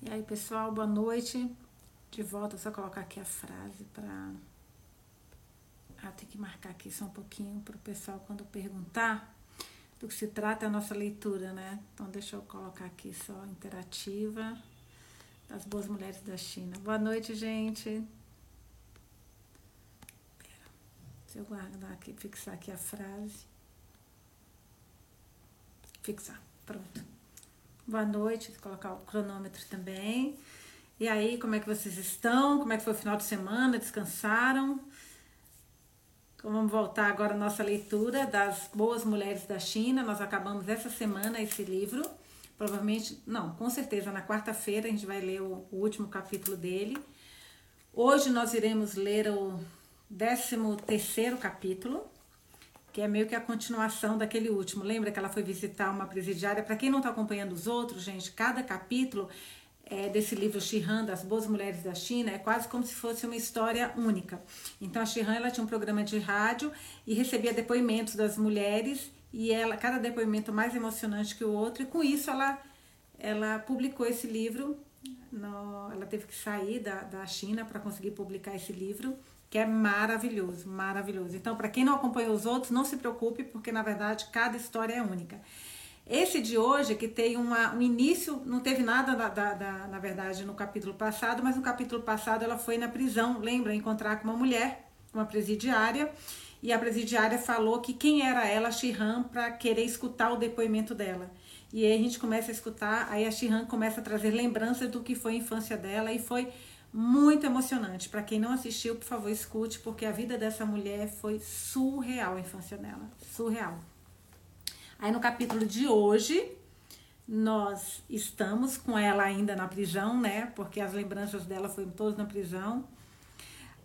E aí, pessoal, boa noite. De volta, só colocar aqui a frase para. Ah, tem que marcar aqui só um pouquinho para o pessoal quando perguntar do que se trata a nossa leitura, né? Então, deixa eu colocar aqui só interativa das boas mulheres da China. Boa noite, gente. Pera, deixa eu guardar aqui, fixar aqui a frase. Fixar, pronto. Boa noite, vou colocar o cronômetro também. E aí, como é que vocês estão? Como é que foi o final de semana? Descansaram? Então, vamos voltar agora à nossa leitura das Boas Mulheres da China. Nós acabamos essa semana esse livro. Provavelmente, não, com certeza, na quarta-feira a gente vai ler o, o último capítulo dele. Hoje nós iremos ler o 13 terceiro capítulo que é meio que a continuação daquele último. Lembra que ela foi visitar uma presidiária? Para quem não está acompanhando os outros, gente, cada capítulo é, desse livro Shihan, das Boas Mulheres da China, é quase como se fosse uma história única. Então a Shihan ela tinha um programa de rádio e recebia depoimentos das mulheres e ela cada depoimento mais emocionante que o outro e com isso ela ela publicou esse livro. No, ela teve que sair da, da China para conseguir publicar esse livro que é maravilhoso, maravilhoso. Então, para quem não acompanhou os outros, não se preocupe, porque na verdade cada história é única. Esse de hoje, que tem uma, um início, não teve nada, da, da, da, na verdade, no capítulo passado, mas no capítulo passado ela foi na prisão, lembra? Encontrar com uma mulher, uma presidiária, e a presidiária falou que quem era ela, Shihan, para querer escutar o depoimento dela. E aí a gente começa a escutar, aí a Shihan começa a trazer lembranças do que foi a infância dela, e foi muito emocionante. Para quem não assistiu, por favor, escute, porque a vida dessa mulher foi surreal a infância dela. Surreal. Aí no capítulo de hoje, nós estamos com ela ainda na prisão, né? Porque as lembranças dela foram todas na prisão.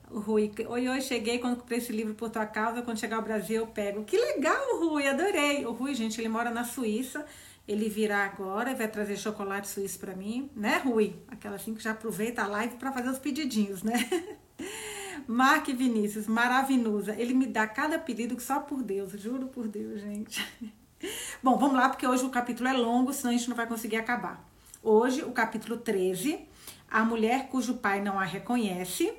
O Rui, oi, oi, cheguei quando comprei esse livro por tua causa. Quando chegar ao Brasil, eu pego. Que legal, Rui, adorei. O Rui, gente, ele mora na Suíça. Ele virá agora e vai trazer chocolate suíço para mim, né, Rui? Aquela assim que já aproveita a live para fazer os pedidinhos, né? Mark Vinícius, maravilhosa. Ele me dá cada pedido que só por Deus, juro por Deus, gente. Bom, vamos lá, porque hoje o capítulo é longo, senão a gente não vai conseguir acabar. Hoje, o capítulo 13, a mulher cujo pai não a reconhece,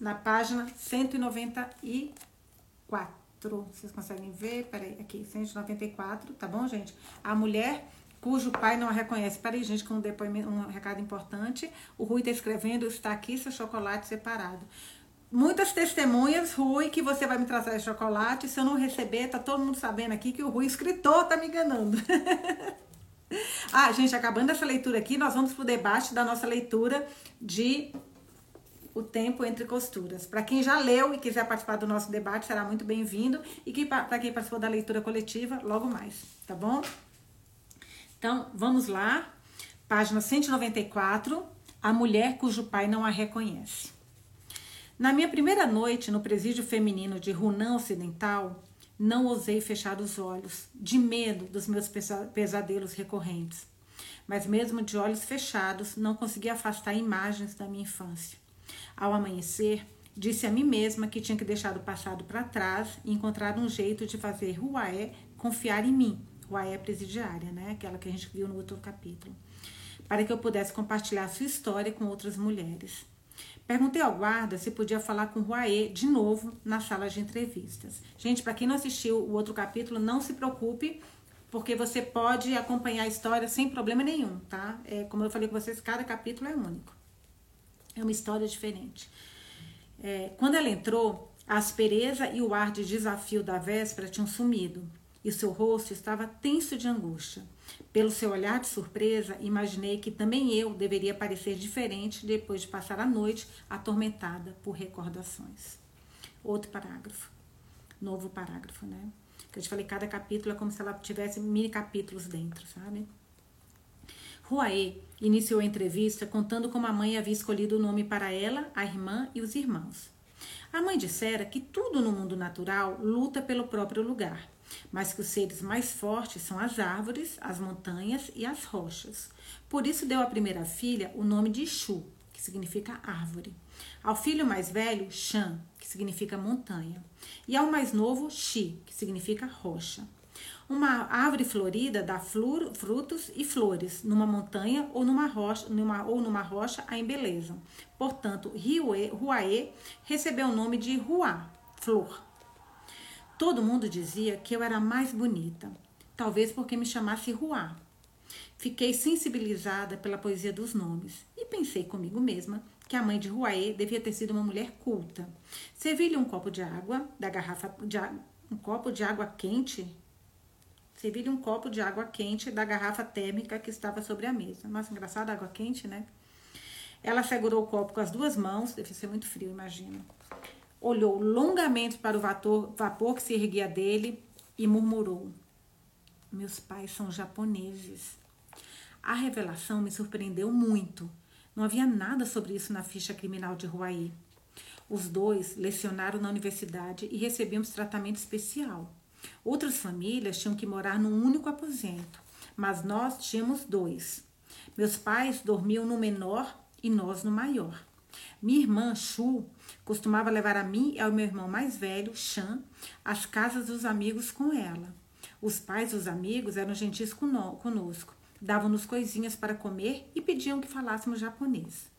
na página 194. Vocês conseguem ver? Peraí, aqui, 194, tá bom, gente? A mulher cujo pai não a reconhece. Peraí, gente, com um depoimento, um recado importante. O Rui tá escrevendo, está aqui seu chocolate separado. Muitas testemunhas, Rui, que você vai me trazer chocolate. Se eu não receber, tá todo mundo sabendo aqui que o Rui, escritor, tá me enganando. ah, gente, acabando essa leitura aqui, nós vamos pro debate da nossa leitura de o tempo entre costuras. Para quem já leu e quiser participar do nosso debate, será muito bem-vindo. E que, para quem participou da leitura coletiva, logo mais, tá bom? Então, vamos lá. Página 194. A mulher cujo pai não a reconhece. Na minha primeira noite no presídio feminino de Runan Ocidental, não ousei fechar os olhos, de medo dos meus pesadelos recorrentes. Mas, mesmo de olhos fechados, não consegui afastar imagens da minha infância. Ao amanhecer, disse a mim mesma que tinha que deixar o passado para trás e encontrar um jeito de fazer Ruaé confiar em mim. Ruaé é presidiária, né? Aquela que a gente viu no outro capítulo. Para que eu pudesse compartilhar sua história com outras mulheres. Perguntei ao guarda se podia falar com Ruaê de novo na sala de entrevistas. Gente, para quem não assistiu o outro capítulo, não se preocupe, porque você pode acompanhar a história sem problema nenhum, tá? É, como eu falei com vocês, cada capítulo é único. É uma história diferente. É, quando ela entrou, a aspereza e o ar de desafio da véspera tinham sumido e seu rosto estava tenso de angústia. Pelo seu olhar de surpresa, imaginei que também eu deveria parecer diferente depois de passar a noite atormentada por recordações. Outro parágrafo. Novo parágrafo, né? Que eu te falei, cada capítulo é como se ela tivesse mini capítulos dentro, sabe? Ruaê iniciou a entrevista contando como a mãe havia escolhido o nome para ela, a irmã e os irmãos. A mãe dissera que tudo no mundo natural luta pelo próprio lugar, mas que os seres mais fortes são as árvores, as montanhas e as rochas. Por isso deu à primeira filha o nome de Xu, que significa árvore. Ao filho mais velho, Shan, que significa montanha. E ao mais novo, Xi, que significa rocha. Uma árvore florida dá frutos e flores, numa montanha ou numa rocha, numa, ou numa rocha a embelezam. Portanto, Ruaê recebeu o nome de Ruá, flor. Todo mundo dizia que eu era mais bonita, talvez porque me chamasse Ruá. Fiquei sensibilizada pela poesia dos nomes e pensei comigo mesma que a mãe de Ruaê devia ter sido uma mulher culta. Servi-lhe um copo de água da garrafa de um copo de água quente. Servi-lhe um copo de água quente da garrafa térmica que estava sobre a mesa. Nossa, engraçado, água quente, né? Ela segurou o copo com as duas mãos, deve ser muito frio, imagino. Olhou longamente para o vapor, vapor que se erguia dele e murmurou: Meus pais são japoneses. A revelação me surpreendeu muito. Não havia nada sobre isso na ficha criminal de Ruaí. Os dois lecionaram na universidade e recebiam tratamento especial. Outras famílias tinham que morar num único aposento, mas nós tínhamos dois. Meus pais dormiam no menor e nós no maior. Minha irmã, Chu, costumava levar a mim e ao meu irmão mais velho, Chan, às casas dos amigos com ela. Os pais dos amigos eram gentis conosco davam-nos coisinhas para comer e pediam que falássemos japonês.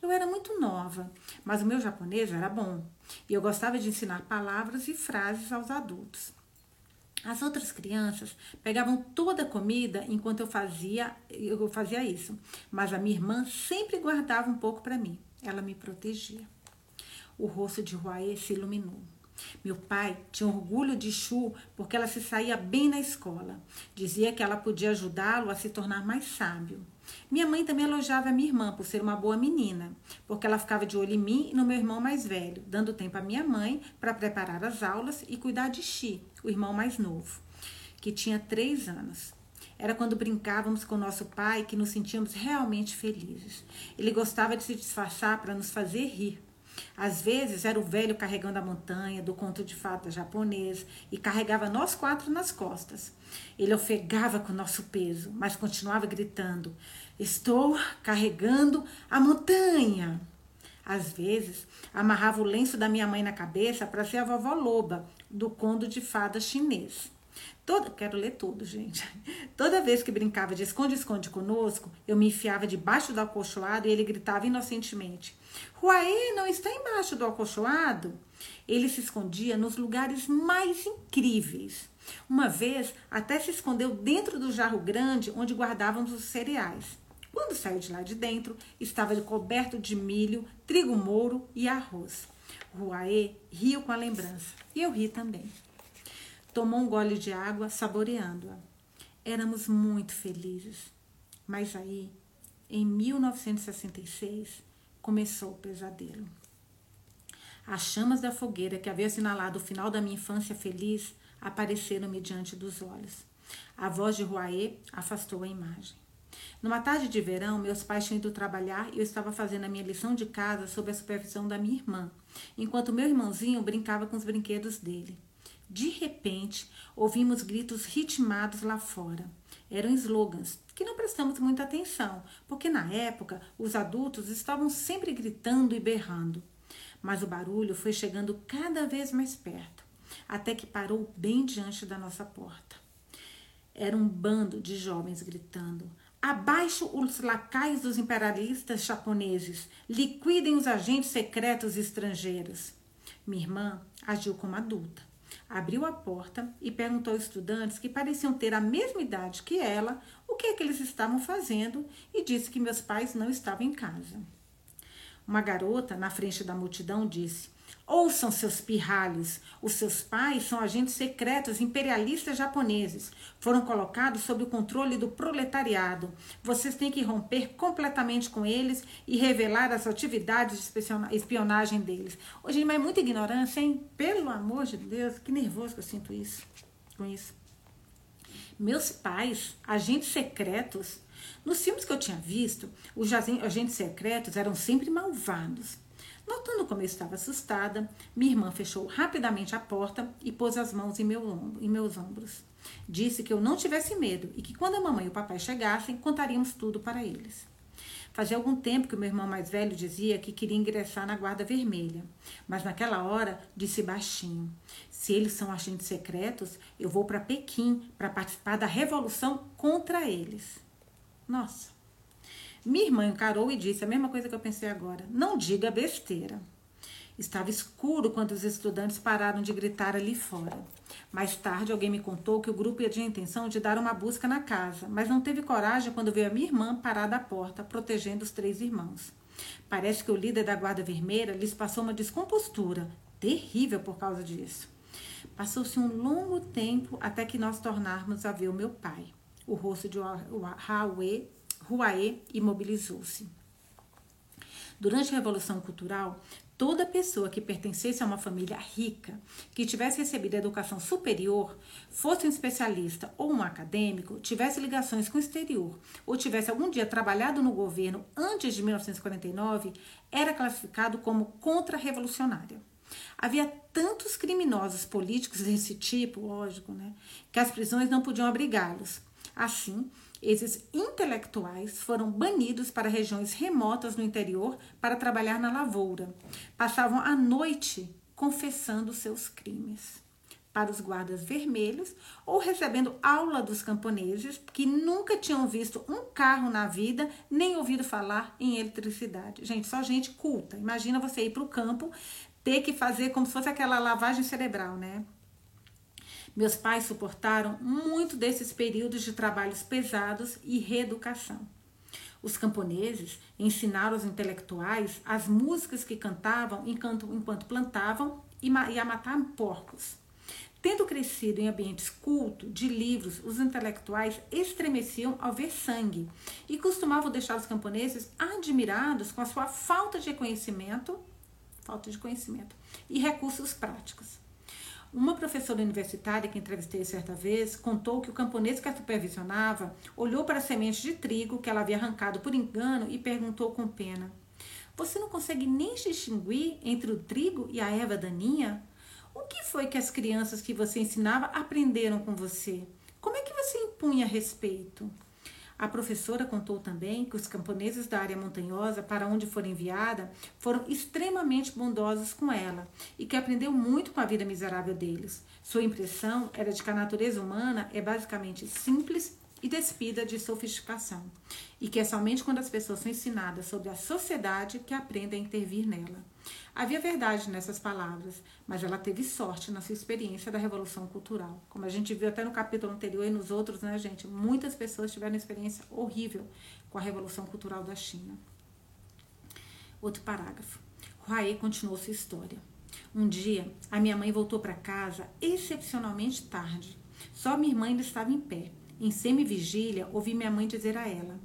Eu era muito nova, mas o meu japonês era bom e eu gostava de ensinar palavras e frases aos adultos. As outras crianças pegavam toda a comida enquanto eu fazia, eu fazia isso, mas a minha irmã sempre guardava um pouco para mim. Ela me protegia. O rosto de Huaê se iluminou. Meu pai tinha orgulho de Chu porque ela se saía bem na escola. Dizia que ela podia ajudá-lo a se tornar mais sábio. Minha mãe também elogiava minha irmã por ser uma boa menina, porque ela ficava de olho em mim e no meu irmão mais velho, dando tempo à minha mãe para preparar as aulas e cuidar de Xi, o irmão mais novo, que tinha três anos. Era quando brincávamos com nosso pai que nos sentíamos realmente felizes. Ele gostava de se disfarçar para nos fazer rir. Às vezes era o velho carregando a montanha do conto de fadas japonês e carregava nós quatro nas costas. Ele ofegava com o nosso peso, mas continuava gritando: Estou carregando a montanha. Às vezes, amarrava o lenço da minha mãe na cabeça para ser a vovó loba do conto de fadas chinês. Toda, quero ler tudo, gente. Toda vez que brincava de esconde-esconde conosco, eu me enfiava debaixo do acolchoado e ele gritava inocentemente: Ruaê não está embaixo do acolchoado? Ele se escondia nos lugares mais incríveis. Uma vez, até se escondeu dentro do jarro grande onde guardávamos os cereais. Quando saiu de lá de dentro, estava coberto de milho, trigo mouro e arroz. Ruaê riu com a lembrança e eu ri também. Tomou um gole de água, saboreando-a. Éramos muito felizes. Mas aí, em 1966, começou o pesadelo. As chamas da fogueira que havia assinalado o final da minha infância feliz apareceram-me diante dos olhos. A voz de Ruaê afastou a imagem. Numa tarde de verão, meus pais tinham ido trabalhar e eu estava fazendo a minha lição de casa sob a supervisão da minha irmã, enquanto meu irmãozinho brincava com os brinquedos dele. De repente, ouvimos gritos ritmados lá fora. Eram slogans que não prestamos muita atenção, porque na época os adultos estavam sempre gritando e berrando. Mas o barulho foi chegando cada vez mais perto, até que parou bem diante da nossa porta. Era um bando de jovens gritando: Abaixo os lacaios dos imperialistas japoneses, liquidem os agentes secretos estrangeiros. Minha irmã agiu como adulta abriu a porta e perguntou aos estudantes que pareciam ter a mesma idade que ela o que é que eles estavam fazendo e disse que meus pais não estavam em casa. Uma garota na frente da multidão disse: Ouçam seus pirralhos. Os seus pais são agentes secretos imperialistas japoneses. Foram colocados sob o controle do proletariado. Vocês têm que romper completamente com eles e revelar as atividades de espionagem deles. Hoje, mas é muita ignorância, hein? Pelo amor de Deus, que nervoso que eu sinto isso com isso. Meus pais, agentes secretos. Nos filmes que eu tinha visto, os agentes secretos eram sempre malvados. Notando como eu estava assustada, minha irmã fechou rapidamente a porta e pôs as mãos em, meu ombro, em meus ombros. Disse que eu não tivesse medo e que quando a mamãe e o papai chegassem, contaríamos tudo para eles. Fazia algum tempo que o meu irmão mais velho dizia que queria ingressar na Guarda Vermelha, mas naquela hora disse baixinho: Se eles são agentes secretos, eu vou para Pequim para participar da revolução contra eles. Nossa. Minha irmã encarou e disse a mesma coisa que eu pensei agora: Não diga besteira. Estava escuro quando os estudantes pararam de gritar ali fora. Mais tarde, alguém me contou que o grupo tinha intenção de dar uma busca na casa, mas não teve coragem quando veio a minha irmã parada à porta, protegendo os três irmãos. Parece que o líder da Guarda Vermelha lhes passou uma descompostura terrível por causa disso. Passou-se um longo tempo até que nós tornarmos a ver o meu pai. O rosto de Huaê imobilizou-se. Durante a Revolução Cultural, toda pessoa que pertencesse a uma família rica, que tivesse recebido educação superior, fosse um especialista ou um acadêmico, tivesse ligações com o exterior ou tivesse algum dia trabalhado no governo antes de 1949, era classificado como contra-revolucionário. Havia tantos criminosos políticos desse tipo, lógico, né, que as prisões não podiam abrigá-los. Assim, esses intelectuais foram banidos para regiões remotas no interior para trabalhar na lavoura. Passavam a noite confessando seus crimes para os guardas vermelhos ou recebendo aula dos camponeses que nunca tinham visto um carro na vida nem ouvido falar em eletricidade. Gente, só gente culta. Imagina você ir para o campo ter que fazer como se fosse aquela lavagem cerebral, né? Meus pais suportaram muito desses períodos de trabalhos pesados e reeducação. Os camponeses ensinaram aos intelectuais as músicas que cantavam enquanto, enquanto plantavam e, e a matar porcos. Tendo crescido em ambientes cultos, de livros, os intelectuais estremeciam ao ver sangue e costumavam deixar os camponeses admirados com a sua falta de conhecimento, falta de conhecimento e recursos práticos. Uma professora universitária que entrevistei certa vez contou que o camponês que a supervisionava olhou para a semente de trigo que ela havia arrancado por engano e perguntou com pena: Você não consegue nem distinguir entre o trigo e a erva daninha? O que foi que as crianças que você ensinava aprenderam com você? Como é que você impunha respeito? A professora contou também que os camponeses da área montanhosa para onde foi enviada foram extremamente bondosos com ela e que aprendeu muito com a vida miserável deles. Sua impressão era de que a natureza humana é basicamente simples e despida de sofisticação, e que é somente quando as pessoas são ensinadas sobre a sociedade que aprendem a intervir nela. Havia verdade nessas palavras, mas ela teve sorte na sua experiência da Revolução Cultural. Como a gente viu até no capítulo anterior e nos outros, né, gente? Muitas pessoas tiveram experiência horrível com a Revolução Cultural da China. Outro parágrafo. Huaê continuou sua história. Um dia, a minha mãe voltou para casa excepcionalmente tarde. Só minha irmã ainda estava em pé. Em semi-vigília, ouvi minha mãe dizer a ela: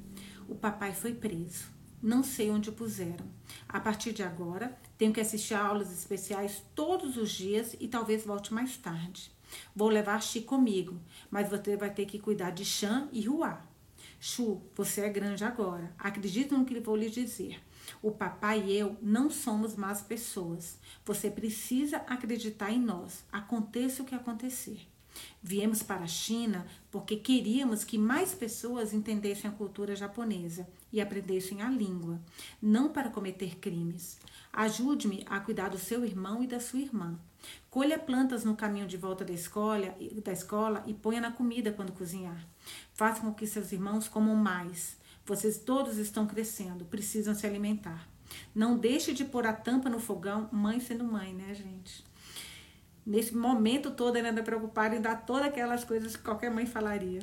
O papai foi preso. Não sei onde o puseram. A partir de agora, tenho que assistir a aulas especiais todos os dias e talvez volte mais tarde. Vou levar Chi comigo, mas você vai ter que cuidar de Chan e Hua. Chu, você é grande agora. Acredita no que vou lhe dizer. O papai e eu não somos más pessoas. Você precisa acreditar em nós, aconteça o que acontecer. Viemos para a China porque queríamos que mais pessoas entendessem a cultura japonesa e aprendessem a língua, não para cometer crimes. Ajude-me a cuidar do seu irmão e da sua irmã. Colha plantas no caminho de volta da escola, da escola e ponha na comida quando cozinhar. Faça com que seus irmãos comam mais. Vocês todos estão crescendo, precisam se alimentar. Não deixe de pôr a tampa no fogão, mãe sendo mãe, né, gente? Nesse momento todo ele anda preocupado em dar todas aquelas coisas que qualquer mãe falaria.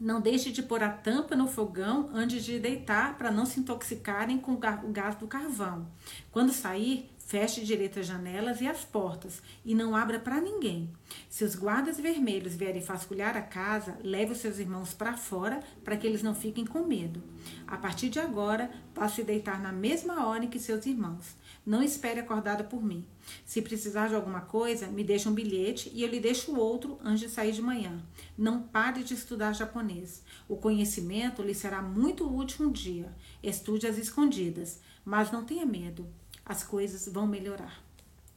Não deixe de pôr a tampa no fogão antes de deitar para não se intoxicarem com o gás do carvão. Quando sair, feche direito as janelas e as portas e não abra para ninguém. Se os guardas vermelhos vierem vasculhar a casa, leve os seus irmãos para fora para que eles não fiquem com medo. A partir de agora, vá se deitar na mesma hora que seus irmãos. Não espere acordada por mim. Se precisar de alguma coisa, me deixe um bilhete e eu lhe deixo outro antes de sair de manhã. Não pare de estudar japonês. O conhecimento lhe será muito útil um dia. Estude às escondidas, mas não tenha medo. As coisas vão melhorar.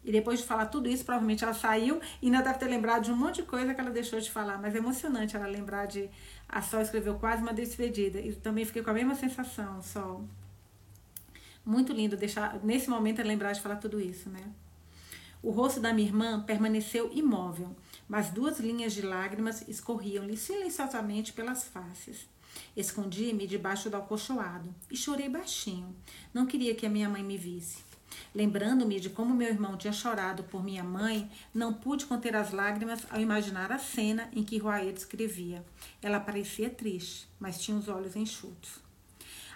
E depois de falar tudo isso, provavelmente ela saiu e ainda deve ter lembrado de um monte de coisa que ela deixou de falar. Mas é emocionante ela lembrar de. A Sol escreveu quase uma despedida. E também fiquei com a mesma sensação, Sol. Muito lindo deixar, nesse momento, lembrar de falar tudo isso, né? O rosto da minha irmã permaneceu imóvel, mas duas linhas de lágrimas escorriam-lhe silenciosamente pelas faces. Escondi-me debaixo do alcochoado e chorei baixinho. Não queria que a minha mãe me visse. Lembrando-me de como meu irmão tinha chorado por minha mãe, não pude conter as lágrimas ao imaginar a cena em que Roaê descrevia. Ela parecia triste, mas tinha os olhos enxutos.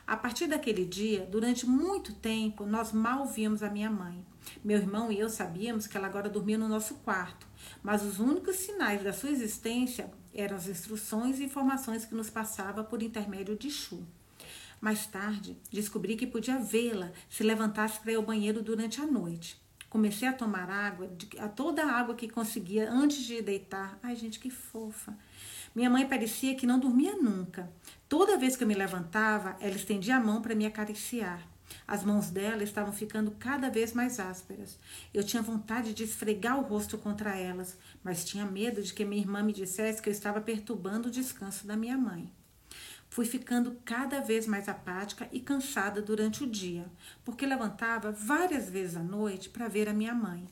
A partir daquele dia, durante muito tempo, nós mal víamos a minha mãe. Meu irmão e eu sabíamos que ela agora dormia no nosso quarto, mas os únicos sinais da sua existência eram as instruções e informações que nos passava por intermédio de Chu. Mais tarde, descobri que podia vê-la se levantasse para ir ao banheiro durante a noite. Comecei a tomar água, a toda a água que conseguia antes de deitar. Ai, gente, que fofa. Minha mãe parecia que não dormia nunca. Toda vez que eu me levantava, ela estendia a mão para me acariciar. As mãos dela estavam ficando cada vez mais ásperas. Eu tinha vontade de esfregar o rosto contra elas, mas tinha medo de que minha irmã me dissesse que eu estava perturbando o descanso da minha mãe. Fui ficando cada vez mais apática e cansada durante o dia, porque levantava várias vezes à noite para ver a minha mãe.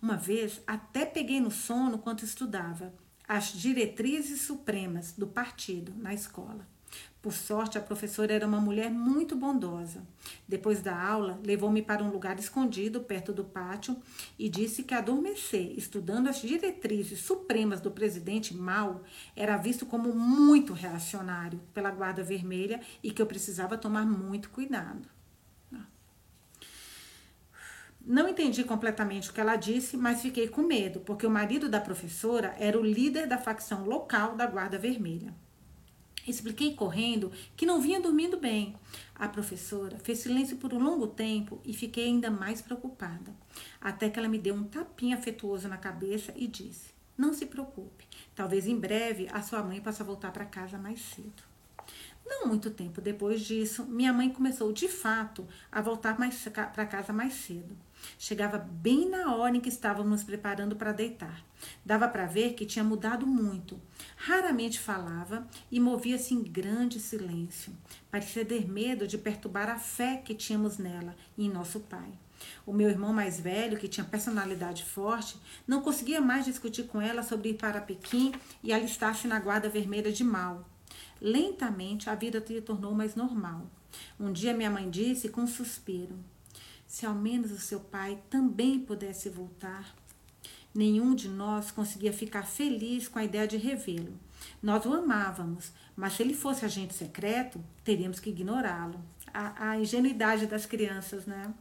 Uma vez até peguei no sono quando estudava as diretrizes supremas do partido na escola. Por sorte, a professora era uma mulher muito bondosa. Depois da aula, levou-me para um lugar escondido perto do pátio e disse que adormecer estudando as diretrizes supremas do presidente Mao era visto como muito reacionário pela Guarda Vermelha e que eu precisava tomar muito cuidado. Não entendi completamente o que ela disse, mas fiquei com medo, porque o marido da professora era o líder da facção local da Guarda Vermelha. Expliquei correndo que não vinha dormindo bem. A professora fez silêncio por um longo tempo e fiquei ainda mais preocupada. Até que ela me deu um tapinha afetuoso na cabeça e disse: Não se preocupe, talvez em breve a sua mãe possa voltar para casa mais cedo. Não muito tempo depois disso, minha mãe começou de fato a voltar para casa mais cedo. Chegava bem na hora em que estávamos preparando para deitar. Dava para ver que tinha mudado muito. Raramente falava e movia-se em grande silêncio. Parecia ter medo de perturbar a fé que tínhamos nela e em nosso pai. O meu irmão mais velho, que tinha personalidade forte, não conseguia mais discutir com ela sobre ir para Pequim e alistar-se na guarda vermelha de mal. Lentamente a vida se tornou mais normal. Um dia minha mãe disse com um suspiro: se ao menos o seu pai também pudesse voltar. Nenhum de nós conseguia ficar feliz com a ideia de revê-lo. Nós o amávamos, mas se ele fosse agente secreto, teríamos que ignorá-lo. A, a ingenuidade das crianças, né?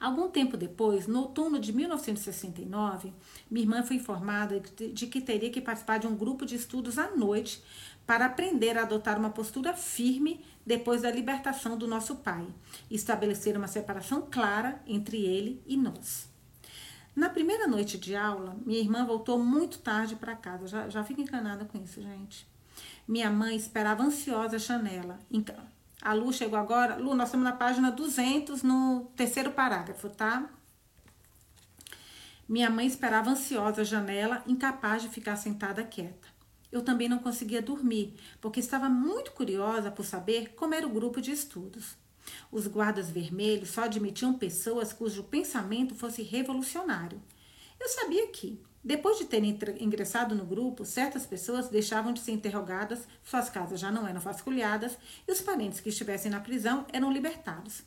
Algum tempo depois, no outono de 1969, minha irmã foi informada de, que teria que participar de um grupo de estudos à noite para aprender a adotar uma postura firme depois da libertação do nosso pai estabelecer uma separação clara entre ele e nós. Na primeira noite de aula, minha irmã voltou muito tarde para casa. Já, já fico encanada com isso, gente. Minha mãe esperava ansiosa a janela. A Lu chegou agora. Lu, nós estamos na página 200, no terceiro parágrafo, tá? Minha mãe esperava ansiosa a janela, incapaz de ficar sentada quieta eu também não conseguia dormir, porque estava muito curiosa por saber como era o grupo de estudos. Os guardas vermelhos só admitiam pessoas cujo pensamento fosse revolucionário. Eu sabia que, depois de terem ingressado no grupo, certas pessoas deixavam de ser interrogadas, suas casas já não eram vasculhadas e os parentes que estivessem na prisão eram libertados.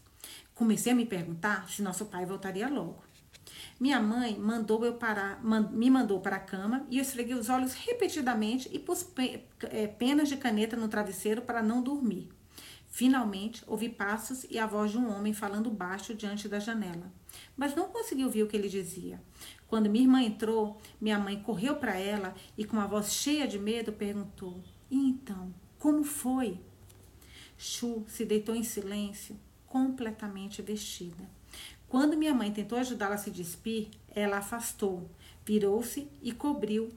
Comecei a me perguntar se nosso pai voltaria logo. Minha mãe mandou eu parar, me mandou para a cama e eu esfreguei os olhos repetidamente e pus é, penas de caneta no travesseiro para não dormir. Finalmente, ouvi passos e a voz de um homem falando baixo diante da janela, mas não consegui ouvir o que ele dizia. Quando minha irmã entrou, minha mãe correu para ela e, com uma voz cheia de medo, perguntou: E então, como foi? Chu se deitou em silêncio, completamente vestida. Quando minha mãe tentou ajudá-la a se despir, ela afastou, virou-se e cobriu,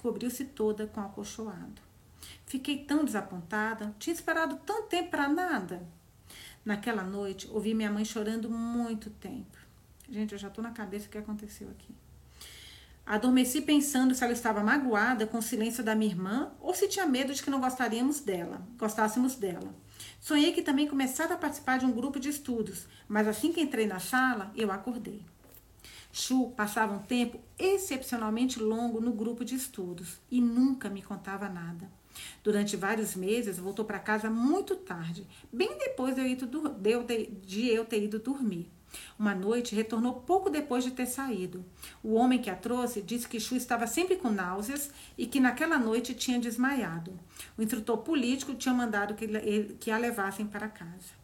cobriu-se toda com acolchoado. Fiquei tão desapontada, tinha esperado tanto tempo para nada. Naquela noite, ouvi minha mãe chorando muito tempo. Gente, eu já tô na cabeça o que aconteceu aqui. Adormeci pensando se ela estava magoada com o silêncio da minha irmã ou se tinha medo de que não gostaríamos dela, gostássemos dela. Sonhei que também começara a participar de um grupo de estudos, mas assim que entrei na sala, eu acordei. Chu passava um tempo excepcionalmente longo no grupo de estudos e nunca me contava nada. Durante vários meses, voltou para casa muito tarde, bem depois de eu ter ido dormir. Uma noite retornou pouco depois de ter saído. O homem que a trouxe disse que Chu estava sempre com náuseas e que naquela noite tinha desmaiado. O instrutor político tinha mandado que, a levassem para casa.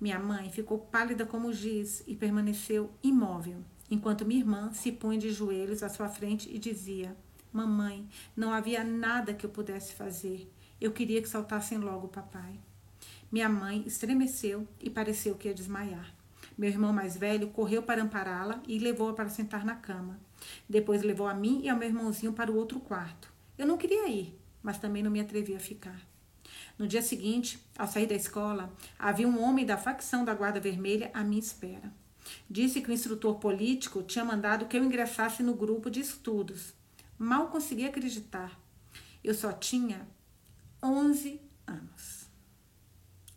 Minha mãe ficou pálida como giz e permaneceu imóvel, enquanto minha irmã se punha de joelhos à sua frente e dizia: Mamãe, não havia nada que eu pudesse fazer. Eu queria que saltassem logo o papai. Minha mãe estremeceu e pareceu que ia desmaiar. Meu irmão mais velho correu para ampará-la e levou-a para sentar na cama. Depois levou a mim e ao meu irmãozinho para o outro quarto. Eu não queria ir, mas também não me atrevi a ficar. No dia seguinte, ao sair da escola, havia um homem da facção da Guarda Vermelha à minha espera. Disse que o instrutor político tinha mandado que eu ingressasse no grupo de estudos. Mal consegui acreditar. Eu só tinha 11 anos.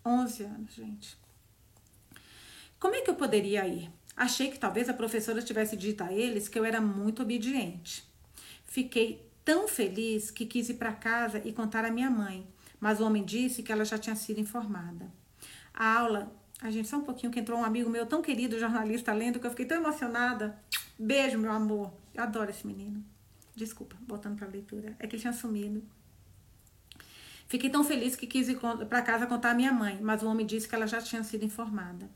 11 anos, gente. Como é que eu poderia ir? Achei que talvez a professora tivesse dito a eles que eu era muito obediente. Fiquei tão feliz que quis ir para casa e contar à minha mãe, mas o homem disse que ela já tinha sido informada. A aula, a gente só um pouquinho que entrou um amigo meu tão querido, jornalista lendo, que eu fiquei tão emocionada. Beijo, meu amor. Eu adoro esse menino. Desculpa, voltando para a leitura. É que ele tinha sumido. Fiquei tão feliz que quis ir para casa contar à minha mãe, mas o homem disse que ela já tinha sido informada.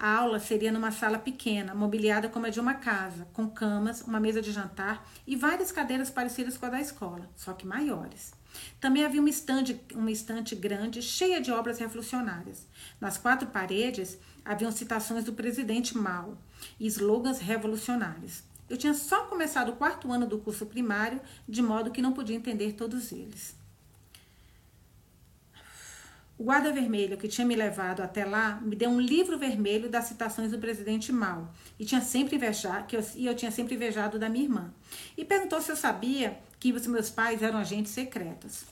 A aula seria numa sala pequena, mobiliada como a de uma casa, com camas, uma mesa de jantar e várias cadeiras parecidas com a da escola, só que maiores. Também havia uma estante, uma estante grande, cheia de obras revolucionárias. Nas quatro paredes haviam citações do presidente Mao e slogans revolucionários. Eu tinha só começado o quarto ano do curso primário, de modo que não podia entender todos eles. O guarda vermelho que tinha me levado até lá me deu um livro vermelho das citações do presidente Mao e tinha sempre invejado, que eu, e eu tinha sempre invejado da minha irmã. E perguntou se eu sabia que os meus pais eram agentes secretos.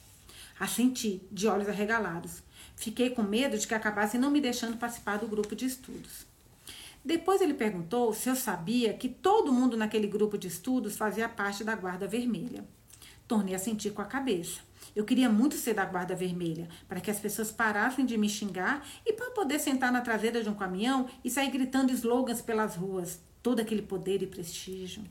Assenti, de olhos arregalados. Fiquei com medo de que acabassem não me deixando participar do grupo de estudos. Depois ele perguntou se eu sabia que todo mundo naquele grupo de estudos fazia parte da Guarda Vermelha. Tornei a sentir com a cabeça. Eu queria muito ser da guarda vermelha, para que as pessoas parassem de me xingar e para poder sentar na traseira de um caminhão e sair gritando slogans pelas ruas. Todo aquele poder e prestígio.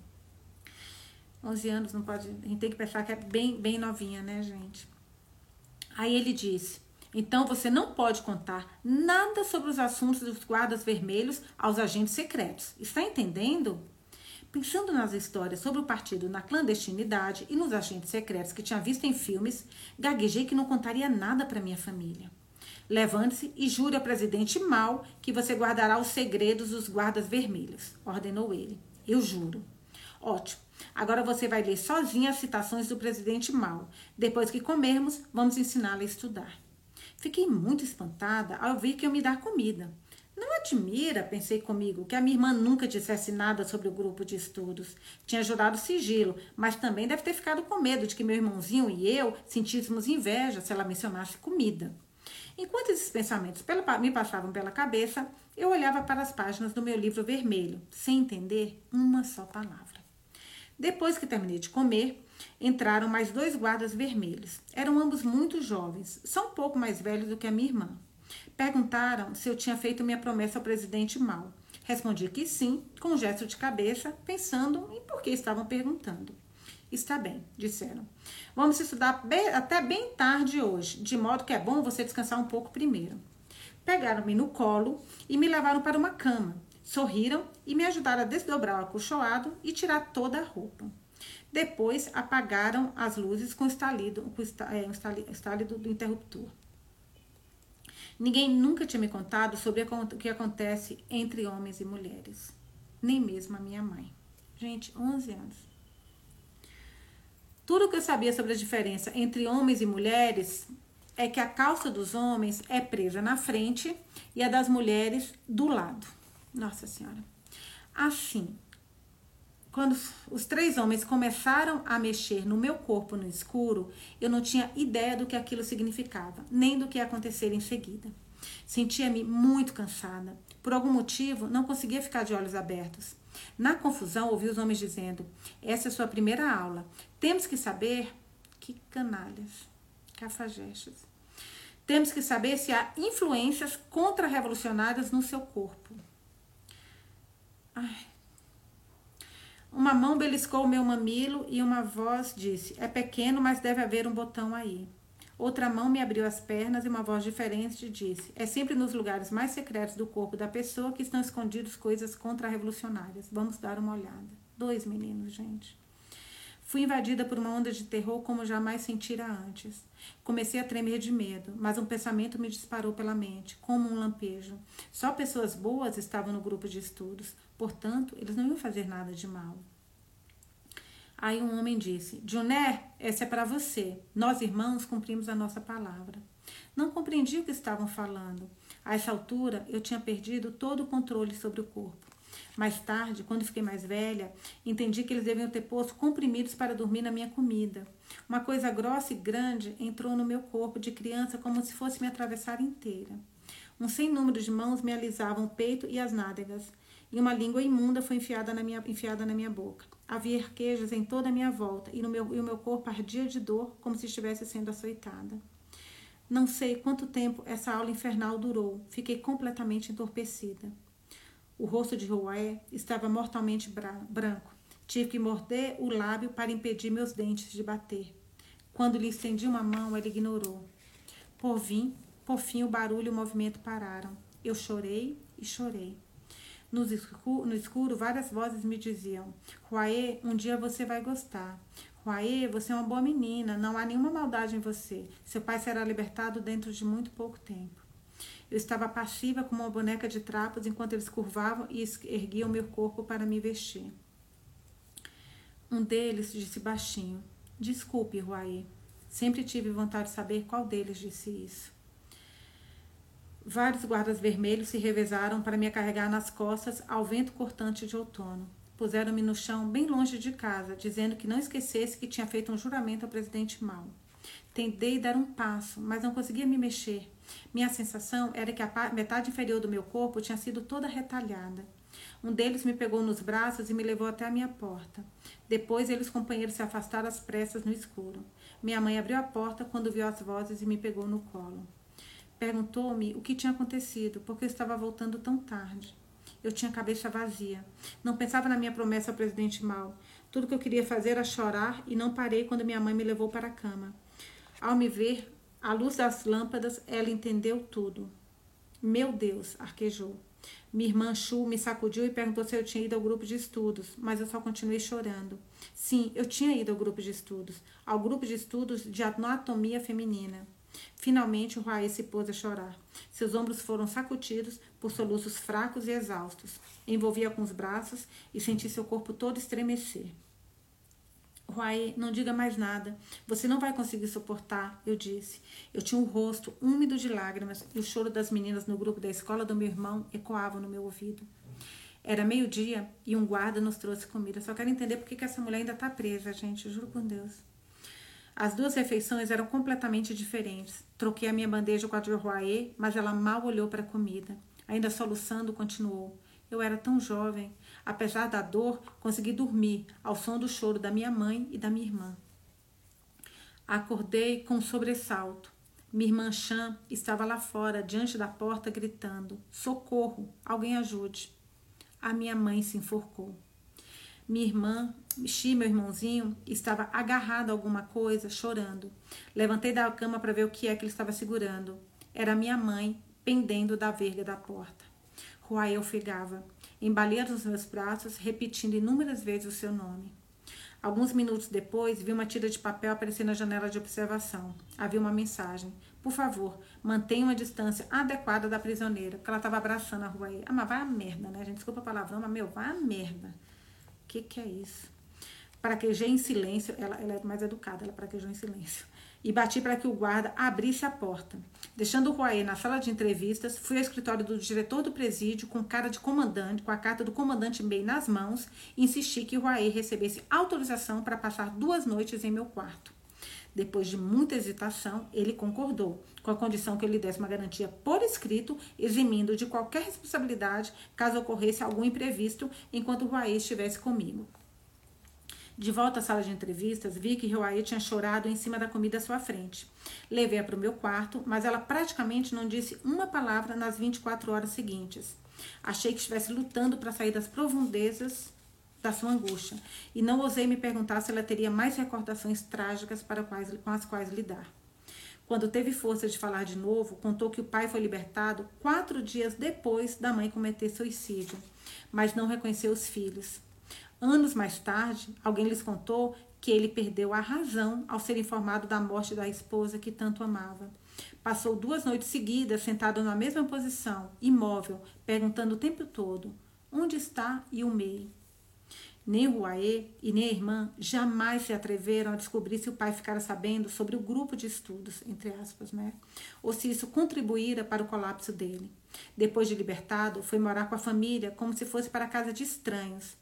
11 anos não pode. A gente tem que pensar que é bem, bem novinha, né, gente? Aí ele disse: então você não pode contar nada sobre os assuntos dos guardas vermelhos aos agentes secretos. Está entendendo? Pensando nas histórias sobre o partido na clandestinidade e nos agentes secretos que tinha visto em filmes, gaguejei que não contaria nada para minha família. Levante-se e jure ao presidente Mal que você guardará os segredos dos guardas vermelhos, ordenou ele. Eu juro. Ótimo. Agora você vai ler sozinha as citações do presidente Mal. Depois que comermos, vamos ensiná-la a estudar. Fiquei muito espantada ao ver que eu me dar comida. Não admira, pensei comigo, que a minha irmã nunca dissesse nada sobre o grupo de estudos. Tinha jurado sigilo, mas também deve ter ficado com medo de que meu irmãozinho e eu sentíssemos inveja se ela mencionasse comida. Enquanto esses pensamentos me passavam pela cabeça, eu olhava para as páginas do meu livro vermelho, sem entender uma só palavra. Depois que terminei de comer, entraram mais dois guardas vermelhos. Eram ambos muito jovens, só um pouco mais velhos do que a minha irmã. Perguntaram se eu tinha feito minha promessa ao presidente mal. Respondi que sim, com um gesto de cabeça, pensando em por que estavam perguntando. Está bem, disseram. Vamos estudar bem, até bem tarde hoje, de modo que é bom você descansar um pouco primeiro. Pegaram-me no colo e me levaram para uma cama. Sorriram e me ajudaram a desdobrar o acolchoado e tirar toda a roupa. Depois apagaram as luzes com o estalido, com o é, do interruptor. Ninguém nunca tinha me contado sobre o que acontece entre homens e mulheres. Nem mesmo a minha mãe. Gente, 11 anos. Tudo que eu sabia sobre a diferença entre homens e mulheres é que a calça dos homens é presa na frente e a das mulheres do lado. Nossa Senhora. Assim, quando os três homens começaram a mexer no meu corpo no escuro, eu não tinha ideia do que aquilo significava, nem do que ia acontecer em seguida. Sentia-me muito cansada. Por algum motivo, não conseguia ficar de olhos abertos. Na confusão, ouvi os homens dizendo: Essa é sua primeira aula. Temos que saber. Que canalhas, cafajestes. Temos que saber se há influências contra-revolucionárias no seu corpo. Ai. Uma mão beliscou o meu mamilo e uma voz disse: É pequeno, mas deve haver um botão aí. Outra mão me abriu as pernas e uma voz diferente disse: É sempre nos lugares mais secretos do corpo da pessoa que estão escondidos coisas contra-revolucionárias. Vamos dar uma olhada. Dois meninos, gente. Fui invadida por uma onda de terror como jamais sentira antes. Comecei a tremer de medo, mas um pensamento me disparou pela mente, como um lampejo. Só pessoas boas estavam no grupo de estudos, portanto, eles não iam fazer nada de mal. Aí um homem disse: Juné, essa é para você. Nós, irmãos, cumprimos a nossa palavra. Não compreendi o que estavam falando. A essa altura, eu tinha perdido todo o controle sobre o corpo. Mais tarde, quando fiquei mais velha, entendi que eles deviam ter posto comprimidos para dormir na minha comida. Uma coisa grossa e grande entrou no meu corpo de criança como se fosse me atravessar inteira. Um sem número de mãos me alisavam o peito e as nádegas, e uma língua imunda foi enfiada na minha, enfiada na minha boca. Havia arquejos em toda a minha volta, e, no meu, e o meu corpo ardia de dor, como se estivesse sendo açoitada. Não sei quanto tempo essa aula infernal durou. Fiquei completamente entorpecida. O rosto de Roé estava mortalmente branco. Tive que morder o lábio para impedir meus dentes de bater. Quando lhe estendi uma mão, ela ignorou. Por fim, por fim, o barulho e o movimento pararam. Eu chorei e chorei. No escuro, no escuro várias vozes me diziam: Ruaê, um dia você vai gostar. Ruaê, você é uma boa menina, não há nenhuma maldade em você. Seu pai será libertado dentro de muito pouco tempo. Eu estava passiva como uma boneca de trapos enquanto eles curvavam e erguiam meu corpo para me vestir. Um deles disse baixinho: Desculpe, Ruaí. Sempre tive vontade de saber qual deles disse isso. Vários guardas vermelhos se revezaram para me carregar nas costas ao vento cortante de outono. Puseram-me no chão bem longe de casa, dizendo que não esquecesse que tinha feito um juramento ao presidente Mao. Tentei dar um passo, mas não conseguia me mexer. Minha sensação era que a metade inferior do meu corpo tinha sido toda retalhada. Um deles me pegou nos braços e me levou até a minha porta. Depois, eles companheiros se afastaram às pressas no escuro. Minha mãe abriu a porta quando viu as vozes e me pegou no colo. Perguntou-me o que tinha acontecido, porque eu estava voltando tão tarde. Eu tinha a cabeça vazia. Não pensava na minha promessa ao presidente Mal. Tudo que eu queria fazer era chorar e não parei quando minha mãe me levou para a cama. Ao me ver, à luz das lâmpadas, ela entendeu tudo. Meu Deus, arquejou. Minha irmã Chu me sacudiu e perguntou se eu tinha ido ao grupo de estudos, mas eu só continuei chorando. Sim, eu tinha ido ao grupo de estudos, ao grupo de estudos de anatomia feminina. Finalmente, o Raí se pôs a chorar. Seus ombros foram sacudidos por soluços fracos e exaustos. Envolvia com os braços e senti seu corpo todo estremecer. Ruai, não diga mais nada. Você não vai conseguir suportar, eu disse. Eu tinha o um rosto úmido de lágrimas e o choro das meninas no grupo da escola do meu irmão ecoava no meu ouvido. Era meio-dia e um guarda nos trouxe comida. Só quero entender por que essa mulher ainda está presa, gente. Juro por Deus. As duas refeições eram completamente diferentes. Troquei a minha bandeja com a de Roaê, mas ela mal olhou para a comida. Ainda soluçando, continuou. Eu era tão jovem. Apesar da dor, consegui dormir ao som do choro da minha mãe e da minha irmã. Acordei com um sobressalto. Minha irmã Chan estava lá fora, diante da porta, gritando: Socorro! Alguém ajude! A minha mãe se enforcou. Minha irmã, Xi, meu irmãozinho, estava agarrado a alguma coisa, chorando. Levantei da cama para ver o que é que ele estava segurando. Era minha mãe, pendendo da verga da porta. Ruai ofegava embalei nos meus braços, repetindo inúmeras vezes o seu nome. Alguns minutos depois, vi uma tira de papel aparecer na janela de observação. Havia uma mensagem. Por favor, mantenha uma distância adequada da prisioneira, porque ela estava abraçando a rua aí. Ah, mas vai a merda, né? Gente desculpa a palavrão, mas meu, vai a merda. O que, que é isso? Praquejei em silêncio, ela, ela é mais educada, ela praquejou em silêncio. e bati para que o guarda abrisse a porta. Deixando o Roaê na sala de entrevistas, fui ao escritório do diretor do presídio com cara de comandante, com a carta do comandante May nas mãos, e insisti que o Roaê recebesse autorização para passar duas noites em meu quarto. Depois de muita hesitação, ele concordou, com a condição que eu lhe desse uma garantia por escrito, eximindo de qualquer responsabilidade caso ocorresse algum imprevisto enquanto o Roaê estivesse comigo. De volta à sala de entrevistas, vi que Ryoae tinha chorado em cima da comida à sua frente. Levei-a para o meu quarto, mas ela praticamente não disse uma palavra nas 24 horas seguintes. Achei que estivesse lutando para sair das profundezas da sua angústia e não ousei me perguntar se ela teria mais recordações trágicas para quais, com as quais lidar. Quando teve força de falar de novo, contou que o pai foi libertado quatro dias depois da mãe cometer suicídio, mas não reconheceu os filhos. Anos mais tarde, alguém lhes contou que ele perdeu a razão ao ser informado da morte da esposa que tanto amava. Passou duas noites seguidas sentado na mesma posição, imóvel, perguntando o tempo todo: onde está Yumei? Nem Ruaê e nem a irmã jamais se atreveram a descobrir se o pai ficara sabendo sobre o grupo de estudos, entre aspas, né? Ou se isso contribuíra para o colapso dele. Depois de libertado, foi morar com a família como se fosse para a casa de estranhos.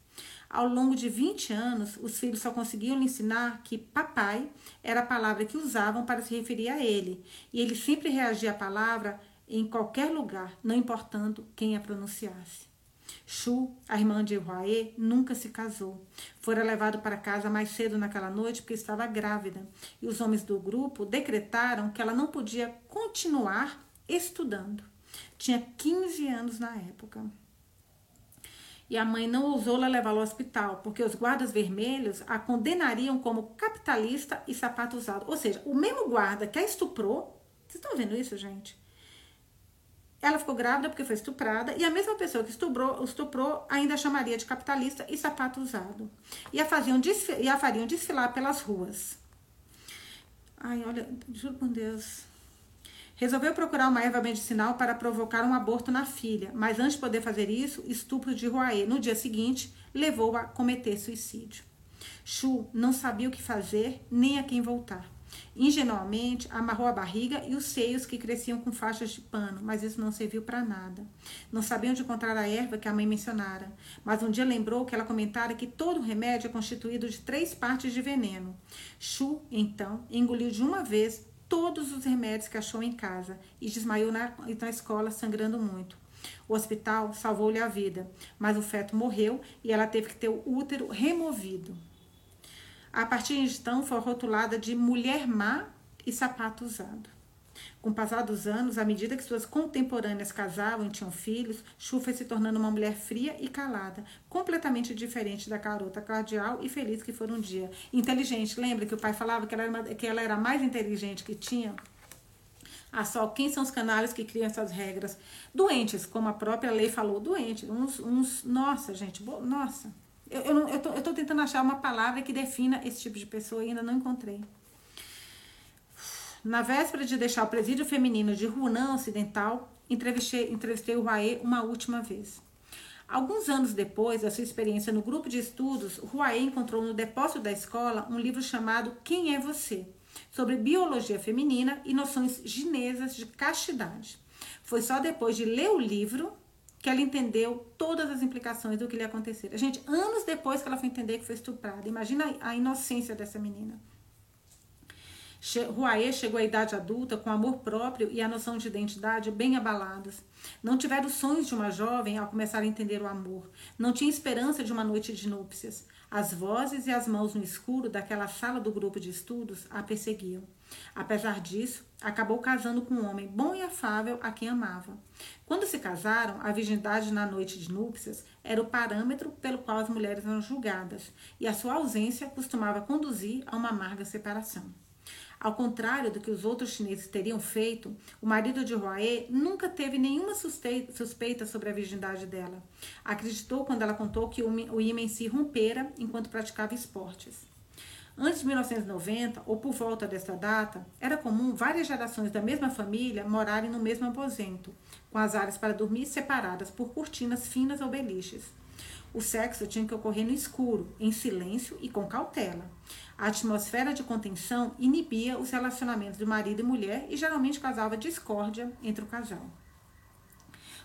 Ao longo de 20 anos, os filhos só conseguiam lhe ensinar que papai era a palavra que usavam para se referir a ele, e ele sempre reagia à palavra em qualquer lugar, não importando quem a pronunciasse. Chu, a irmã de Huaê, nunca se casou. Fora levado para casa mais cedo naquela noite porque estava grávida, e os homens do grupo decretaram que ela não podia continuar estudando. Tinha 15 anos na época. E a mãe não ousou levá-la ao hospital, porque os guardas vermelhos a condenariam como capitalista e sapato usado. Ou seja, o mesmo guarda que a estuprou, vocês estão vendo isso, gente? Ela ficou grávida porque foi estuprada e a mesma pessoa que estuprou, estuprou ainda chamaria de capitalista e sapato usado. E a, faziam e a fariam desfilar pelas ruas. Ai, olha, juro por Deus. Resolveu procurar uma erva medicinal para provocar um aborto na filha, mas antes de poder fazer isso, estupro de Roaê. No dia seguinte, levou-a a cometer suicídio. Chu não sabia o que fazer nem a quem voltar. Ingenuamente, amarrou a barriga e os seios que cresciam com faixas de pano, mas isso não serviu para nada. Não sabia onde encontrar a erva que a mãe mencionara, mas um dia lembrou que ela comentara que todo remédio é constituído de três partes de veneno. Chu, então, engoliu de uma vez todos os remédios que achou em casa e desmaiou na, na escola, sangrando muito. O hospital salvou-lhe a vida, mas o feto morreu e ela teve que ter o útero removido. A partir de então, foi rotulada de mulher má e sapato usado. Com o passar dos anos, à medida que suas contemporâneas casavam e tinham filhos, Chu foi se tornando uma mulher fria e calada, completamente diferente da garota cardial e feliz que foi um dia. Inteligente, lembra que o pai falava que ela era, que ela era a mais inteligente que tinha? Ah, só quem são os canalhas que criam essas regras? Doentes, como a própria lei falou, doentes. Uns, uns nossa, gente, nossa, eu, eu, eu, eu tô tentando achar uma palavra que defina esse tipo de pessoa e ainda não encontrei. Na véspera de deixar o presídio feminino de Hunan Ocidental, entrevistei, entrevistei o Huaê uma última vez. Alguns anos depois da sua experiência no grupo de estudos, Huaê encontrou no depósito da escola um livro chamado Quem é Você? sobre biologia feminina e noções chinesas de castidade. Foi só depois de ler o livro que ela entendeu todas as implicações do que lhe acontecera. Gente, anos depois que ela foi entender que foi estuprada. Imagina a inocência dessa menina. Huaê chegou à idade adulta com amor próprio e a noção de identidade bem abalados. Não tiveram sonhos de uma jovem ao começar a entender o amor. Não tinha esperança de uma noite de núpcias. As vozes e as mãos no escuro daquela sala do grupo de estudos a perseguiam. Apesar disso, acabou casando com um homem bom e afável a quem amava. Quando se casaram, a virgindade na noite de núpcias era o parâmetro pelo qual as mulheres eram julgadas, e a sua ausência costumava conduzir a uma amarga separação. Ao contrário do que os outros chineses teriam feito, o marido de Huae nunca teve nenhuma suspeita sobre a virgindade dela. Acreditou quando ela contou que o ímã se rompera enquanto praticava esportes. Antes de 1990, ou por volta desta data, era comum várias gerações da mesma família morarem no mesmo aposento, com as áreas para dormir separadas por cortinas finas ou beliches. O sexo tinha que ocorrer no escuro, em silêncio e com cautela. A atmosfera de contenção inibia os relacionamentos de marido e mulher e geralmente causava discórdia entre o casal.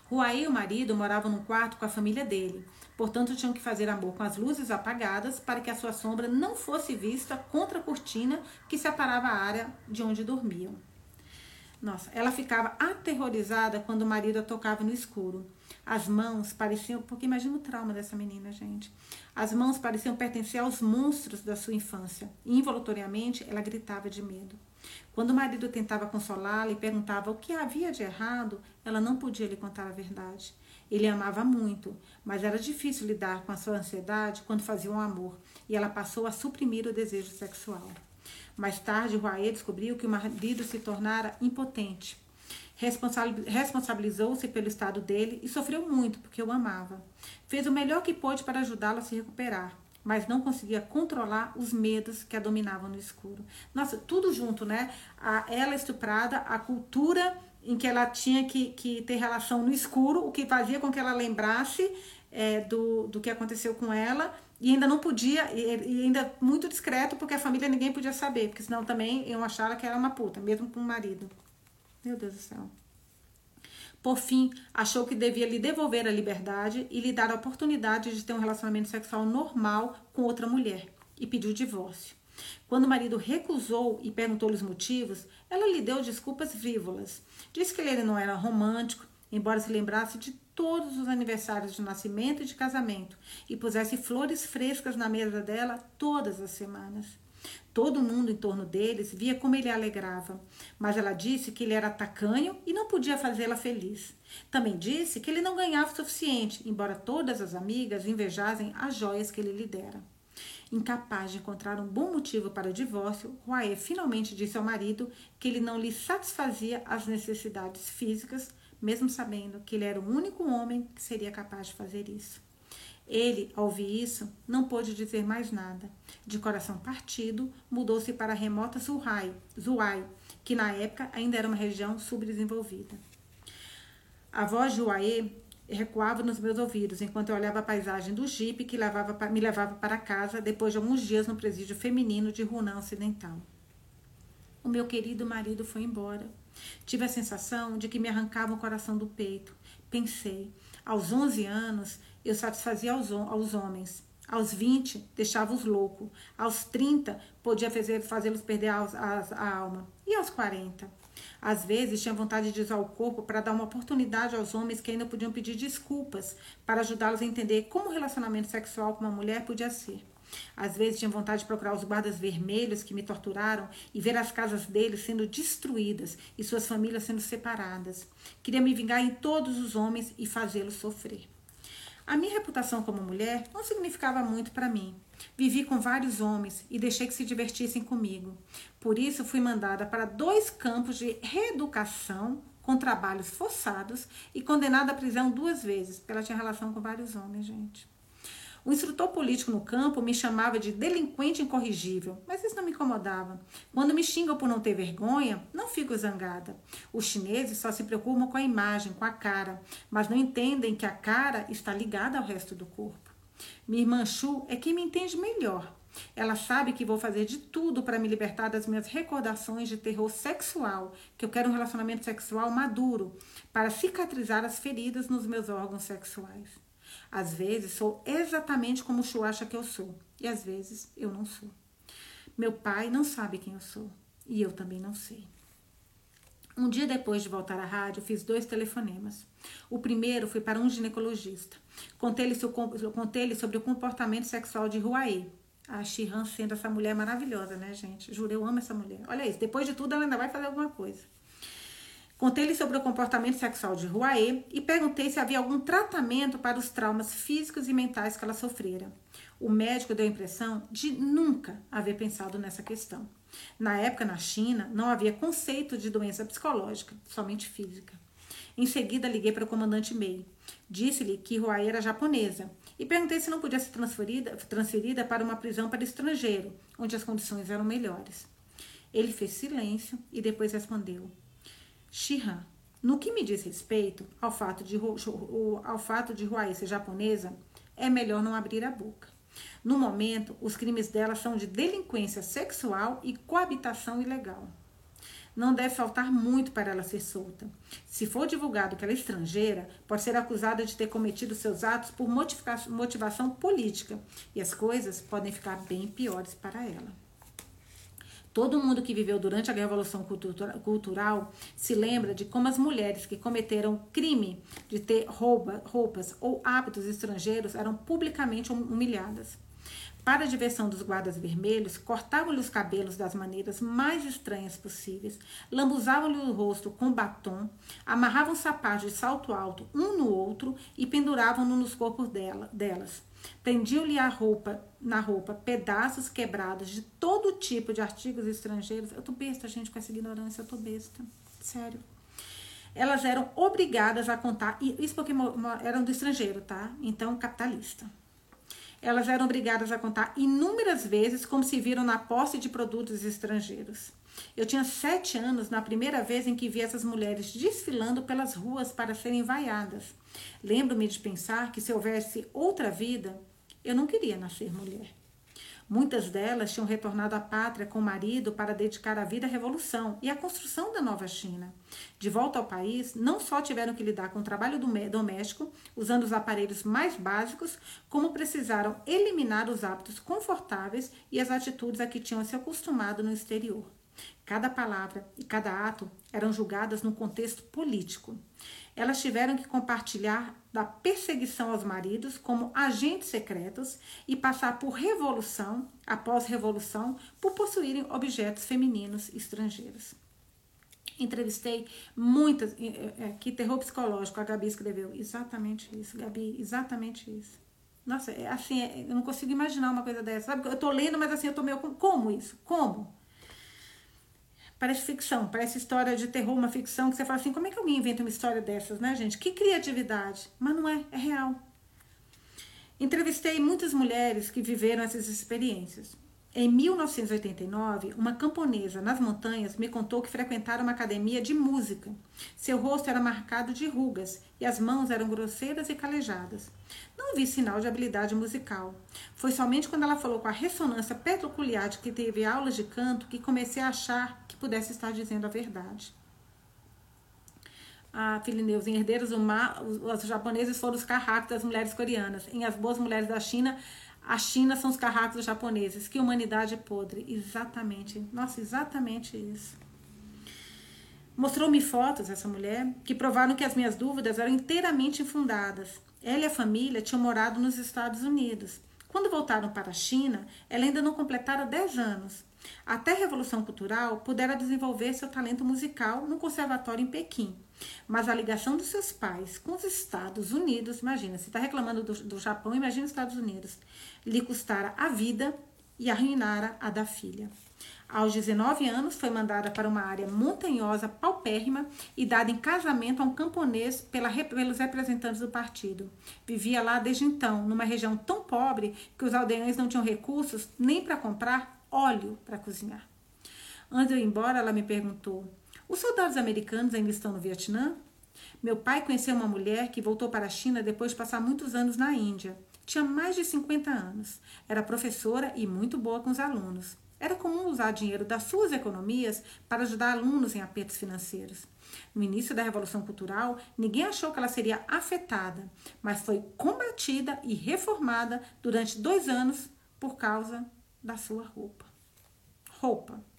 Ruaí e o marido moravam num quarto com a família dele, portanto tinham que fazer amor com as luzes apagadas para que a sua sombra não fosse vista contra a cortina que separava a área de onde dormiam. Nossa, ela ficava aterrorizada quando o marido a tocava no escuro. As mãos pareciam, porque imagina o trauma dessa menina, gente. As mãos pareciam pertencer aos monstros da sua infância. E, involuntariamente, ela gritava de medo. Quando o marido tentava consolá-la e perguntava o que havia de errado, ela não podia lhe contar a verdade. Ele amava muito, mas era difícil lidar com a sua ansiedade quando faziam um amor, e ela passou a suprimir o desejo sexual. Mais tarde, Roaê descobriu que o marido se tornara impotente. Responsabilizou-se pelo estado dele e sofreu muito porque o amava. Fez o melhor que pôde para ajudá-lo a se recuperar, mas não conseguia controlar os medos que a dominavam no escuro. Nossa, tudo junto, né? A, ela estuprada, a cultura em que ela tinha que, que ter relação no escuro, o que fazia com que ela lembrasse é, do, do que aconteceu com ela e ainda não podia, e, ainda muito discreto, porque a família ninguém podia saber, porque senão também iam achar que era uma puta, mesmo com o marido. Meu Deus do céu. Por fim, achou que devia lhe devolver a liberdade e lhe dar a oportunidade de ter um relacionamento sexual normal com outra mulher e pediu divórcio. Quando o marido recusou e perguntou-lhe os motivos, ela lhe deu desculpas frívolas. Disse que ele não era romântico, embora se lembrasse de todos os aniversários de nascimento e de casamento e pusesse flores frescas na mesa dela todas as semanas. Todo mundo em torno deles via como ele a alegrava, mas ela disse que ele era tacanho e não podia fazê-la feliz. Também disse que ele não ganhava o suficiente, embora todas as amigas invejassem as joias que ele lhe dera. Incapaz de encontrar um bom motivo para o divórcio, Roaé finalmente disse ao marido que ele não lhe satisfazia as necessidades físicas, mesmo sabendo que ele era o único homem que seria capaz de fazer isso. Ele, ao ouvir isso, não pôde dizer mais nada. De coração partido, mudou-se para a remota Zuhai, Zuai, que na época ainda era uma região subdesenvolvida. A voz de Uaê recuava nos meus ouvidos enquanto eu olhava a paisagem do jipe que levava, me levava para casa depois de alguns dias no presídio feminino de Runan Ocidental. O meu querido marido foi embora. Tive a sensação de que me arrancava o coração do peito. Pensei, aos 11 anos, eu satisfazia aos, aos homens. Aos 20, deixava-os loucos. Aos 30, podia fazê-los perder a, a, a alma. E aos 40? Às vezes, tinha vontade de usar o corpo para dar uma oportunidade aos homens que ainda podiam pedir desculpas, para ajudá-los a entender como o relacionamento sexual com uma mulher podia ser. Às vezes tinha vontade de procurar os guardas vermelhos que me torturaram e ver as casas deles sendo destruídas e suas famílias sendo separadas. Queria me vingar em todos os homens e fazê-los sofrer. A minha reputação como mulher não significava muito para mim. Vivi com vários homens e deixei que se divertissem comigo. Por isso, fui mandada para dois campos de reeducação com trabalhos forçados e condenada à prisão duas vezes, porque ela tinha relação com vários homens, gente. O instrutor político no campo me chamava de delinquente incorrigível, mas isso não me incomodava. Quando me xingam por não ter vergonha, não fico zangada. Os chineses só se preocupam com a imagem, com a cara, mas não entendem que a cara está ligada ao resto do corpo. Minha irmã Chu é quem me entende melhor. Ela sabe que vou fazer de tudo para me libertar das minhas recordações de terror sexual, que eu quero um relacionamento sexual maduro, para cicatrizar as feridas nos meus órgãos sexuais. Às vezes sou exatamente como o Chu acha que eu sou, e às vezes eu não sou. Meu pai não sabe quem eu sou, e eu também não sei. Um dia depois de voltar à rádio, fiz dois telefonemas. O primeiro foi para um ginecologista. Contei-lhe contei sobre o comportamento sexual de Huaê. A Shihan sendo essa mulher maravilhosa, né, gente? Juro, eu amo essa mulher. Olha isso, depois de tudo ela ainda vai fazer alguma coisa. Contei-lhe sobre o comportamento sexual de Ruaê e perguntei se havia algum tratamento para os traumas físicos e mentais que ela sofrera. O médico deu a impressão de nunca haver pensado nessa questão. Na época, na China, não havia conceito de doença psicológica, somente física. Em seguida, liguei para o comandante Mei. Disse-lhe que Huai era japonesa e perguntei se não podia ser transferida, transferida para uma prisão para estrangeiro, onde as condições eram melhores. Ele fez silêncio e depois respondeu: Shihan, no que me diz respeito ao fato de, ao fato de ser japonesa, é melhor não abrir a boca. No momento, os crimes dela são de delinquência sexual e coabitação ilegal. Não deve faltar muito para ela ser solta. Se for divulgado que ela é estrangeira, pode ser acusada de ter cometido seus atos por motivação política e as coisas podem ficar bem piores para ela. Todo mundo que viveu durante a Revolução Cultural se lembra de como as mulheres que cometeram crime de ter roupa, roupas ou hábitos estrangeiros eram publicamente humilhadas. Para a diversão dos guardas vermelhos, cortavam-lhe os cabelos das maneiras mais estranhas possíveis, lambuzavam-lhe o rosto com batom, amarravam sapatos de salto alto um no outro e penduravam-no nos corpos dela, delas. Prendiam-lhe a roupa, na roupa pedaços quebrados de todo tipo de artigos estrangeiros. Eu tô besta, gente, com essa ignorância, eu tô besta. Sério. Elas eram obrigadas a contar, isso porque eram do estrangeiro, tá? Então, capitalista elas eram obrigadas a contar inúmeras vezes como se viram na posse de produtos estrangeiros. Eu tinha sete anos na primeira vez em que vi essas mulheres desfilando pelas ruas para serem vaiadas. Lembro-me de pensar que se houvesse outra vida, eu não queria nascer mulher. Muitas delas tinham retornado à pátria com o marido para dedicar a vida à revolução e à construção da nova China. De volta ao país, não só tiveram que lidar com o trabalho doméstico, usando os aparelhos mais básicos, como precisaram eliminar os hábitos confortáveis e as atitudes a que tinham se acostumado no exterior. Cada palavra e cada ato eram julgadas no contexto político. Elas tiveram que compartilhar da perseguição aos maridos como agentes secretos e passar por revolução após revolução por possuírem objetos femininos estrangeiros. Entrevistei muitas. É, é, que terror psicológico, a Gabi escreveu. Exatamente isso, Gabi, exatamente isso. Nossa, é, assim, é, eu não consigo imaginar uma coisa dessa. Sabe? Eu tô lendo, mas assim, eu tô meio. Como isso? Como? Parece ficção, parece história de terror, uma ficção que você fala assim, como é que alguém inventa uma história dessas, né, gente? Que criatividade. Mas não é, é real. Entrevistei muitas mulheres que viveram essas experiências. Em 1989, uma camponesa nas montanhas me contou que frequentara uma academia de música. Seu rosto era marcado de rugas e as mãos eram grosseiras e calejadas. Não vi sinal de habilidade musical. Foi somente quando ela falou com a ressonância peculiar de que teve aulas de canto que comecei a achar que pudesse estar dizendo a verdade. A Filineus, em Herdeiros do Mar, os japoneses foram os carracos das mulheres coreanas. Em As Boas Mulheres da China, a China são os carracos japoneses. Que humanidade podre. Exatamente. Nossa, exatamente isso. Mostrou-me fotos, essa mulher, que provaram que as minhas dúvidas eram inteiramente infundadas. Ela e a família tinham morado nos Estados Unidos. Quando voltaram para a China, ela ainda não completara 10 anos. Até a Revolução Cultural, pudera desenvolver seu talento musical no conservatório em Pequim. Mas a ligação dos seus pais com os Estados Unidos, imagina, você está reclamando do, do Japão, imagina os Estados Unidos, lhe custara a vida e arruinara a da filha. Aos 19 anos, foi mandada para uma área montanhosa, paupérrima, e dada em casamento a um camponês pela, pelos representantes do partido. Vivia lá desde então, numa região tão pobre que os aldeões não tinham recursos nem para comprar óleo para cozinhar. Antes de eu ir embora, ela me perguntou: os soldados americanos ainda estão no Vietnã? Meu pai conheceu uma mulher que voltou para a China depois de passar muitos anos na Índia. Tinha mais de 50 anos. Era professora e muito boa com os alunos. Era comum usar dinheiro das suas economias para ajudar alunos em apertos financeiros. No início da Revolução Cultural, ninguém achou que ela seria afetada, mas foi combatida e reformada durante dois anos por causa da sua roupa. Roupa.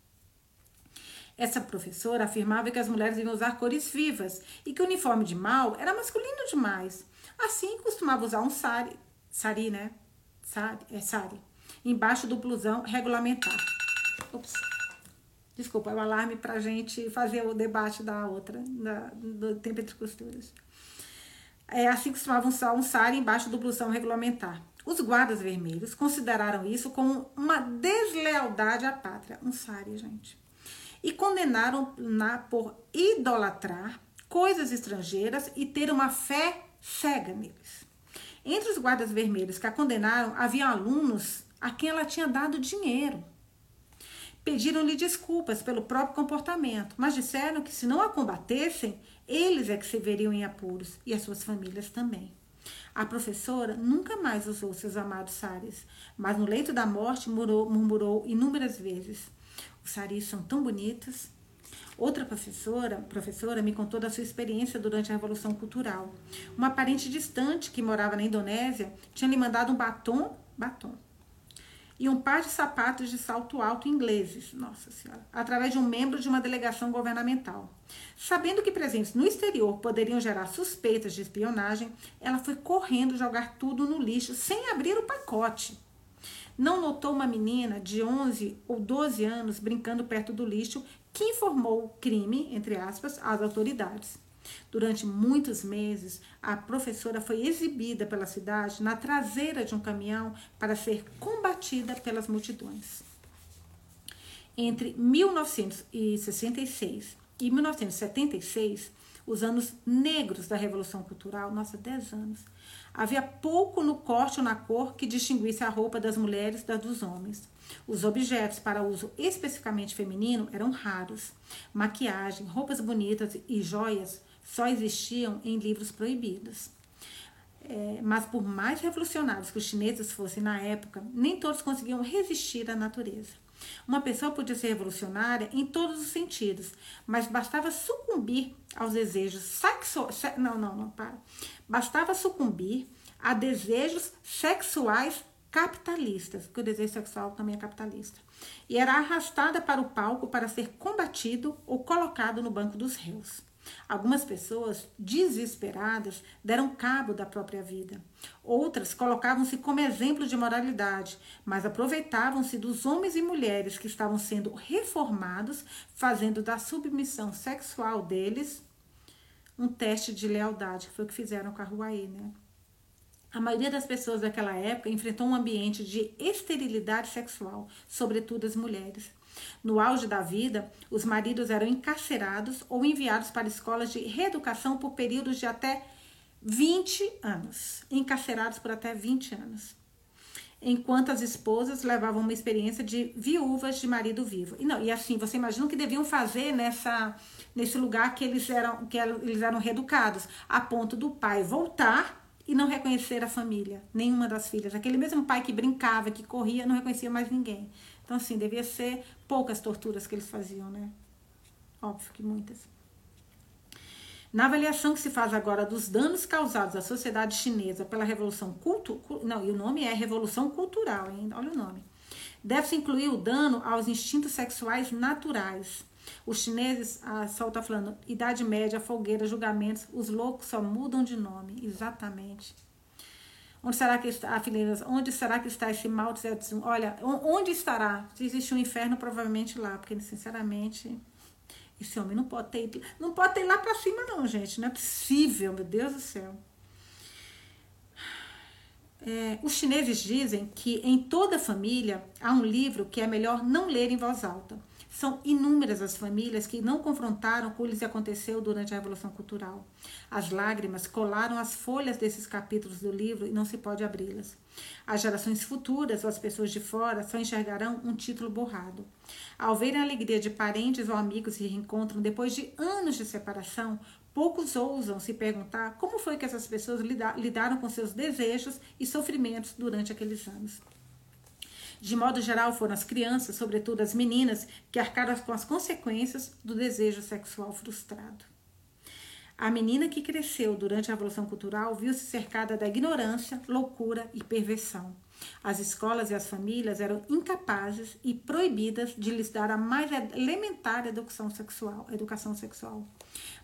Essa professora afirmava que as mulheres deviam usar cores vivas e que o uniforme de mal era masculino demais. Assim, costumava usar um sari, sari, né? Sari, é sari, embaixo do blusão regulamentar. Ops. Desculpa, é o alarme para a gente fazer o debate da outra, da, do tempo entre costuras. É, assim costumavam usar um sari embaixo do blusão regulamentar. Os guardas vermelhos consideraram isso como uma deslealdade à pátria. Um sari, gente e condenaram-na por idolatrar, coisas estrangeiras e ter uma fé cega neles. Entre os guardas vermelhos que a condenaram, havia alunos a quem ela tinha dado dinheiro. Pediram-lhe desculpas pelo próprio comportamento, mas disseram que se não a combatessem, eles é que se veriam em apuros e as suas famílias também. A professora nunca mais usou seus amados saris, mas no leito da morte murmurou inúmeras vezes: Os saris são tão bonitos. Outra professora, professora me contou da sua experiência durante a Revolução Cultural. Uma parente distante que morava na Indonésia tinha lhe mandado um batom, batom, e um par de sapatos de salto alto ingleses, nossa senhora, através de um membro de uma delegação governamental. Sabendo que presentes no exterior poderiam gerar suspeitas de espionagem, ela foi correndo jogar tudo no lixo sem abrir o pacote. Não notou uma menina de 11 ou 12 anos brincando perto do lixo que informou o crime, entre aspas, às autoridades. Durante muitos meses, a professora foi exibida pela cidade na traseira de um caminhão para ser combatida pelas multidões. Entre 1966 e 1976, os anos negros da Revolução Cultural, nossa, 10 anos, havia pouco no corte ou na cor que distinguisse a roupa das mulheres da dos homens. Os objetos para uso especificamente feminino eram raros. Maquiagem, roupas bonitas e joias só existiam em livros proibidos. É, mas por mais revolucionários que os chineses fossem na época, nem todos conseguiam resistir à natureza. Uma pessoa podia ser revolucionária em todos os sentidos, mas bastava sucumbir aos desejos sexuais. Não, não, não, para. Bastava sucumbir a desejos sexuais capitalistas, porque o desejo sexual também é capitalista. E era arrastada para o palco para ser combatido ou colocado no banco dos réus. Algumas pessoas, desesperadas, deram cabo da própria vida. Outras colocavam-se como exemplo de moralidade, mas aproveitavam-se dos homens e mulheres que estavam sendo reformados, fazendo da submissão sexual deles um teste de lealdade, que foi o que fizeram com a Ruaí, né? A maioria das pessoas daquela época enfrentou um ambiente de esterilidade sexual, sobretudo as mulheres. No auge da vida, os maridos eram encarcerados ou enviados para escolas de reeducação por períodos de até 20 anos. Encarcerados por até 20 anos. Enquanto as esposas levavam uma experiência de viúvas de marido vivo. E, não, e assim, você imagina o que deviam fazer nessa, nesse lugar que eles eram, que eles eram reeducados, a ponto do pai voltar e não reconhecer a família, nenhuma das filhas. Aquele mesmo pai que brincava, que corria, não reconhecia mais ninguém. Então, assim, devia ser poucas torturas que eles faziam, né? Óbvio que muitas. Na avaliação que se faz agora dos danos causados à sociedade chinesa pela Revolução Cultural, não, e o nome é Revolução Cultural, hein? olha o nome. Deve-se incluir o dano aos instintos sexuais naturais. Os chineses, a Sol está falando, Idade Média, fogueira, julgamentos, os loucos só mudam de nome, exatamente. Onde será que está, filhinhas, onde será que está esse mal de Olha, onde estará? Se existe um inferno, provavelmente lá, porque, sinceramente, esse homem não pode ter, não pode ter lá para cima, não, gente. Não é possível, meu Deus do céu. É, os chineses dizem que em toda família há um livro que é melhor não ler em voz alta. São inúmeras as famílias que não confrontaram com o que lhes aconteceu durante a Revolução Cultural. As lágrimas colaram as folhas desses capítulos do livro e não se pode abri-las. As gerações futuras ou as pessoas de fora só enxergarão um título borrado. Ao verem a alegria de parentes ou amigos que se reencontram depois de anos de separação, poucos ousam se perguntar como foi que essas pessoas lidaram com seus desejos e sofrimentos durante aqueles anos. De modo geral, foram as crianças, sobretudo as meninas, que arcaram com as consequências do desejo sexual frustrado. A menina que cresceu durante a Revolução Cultural viu-se cercada da ignorância, loucura e perversão. As escolas e as famílias eram incapazes e proibidas de lhes dar a mais elementar educação sexual. Educação sexual.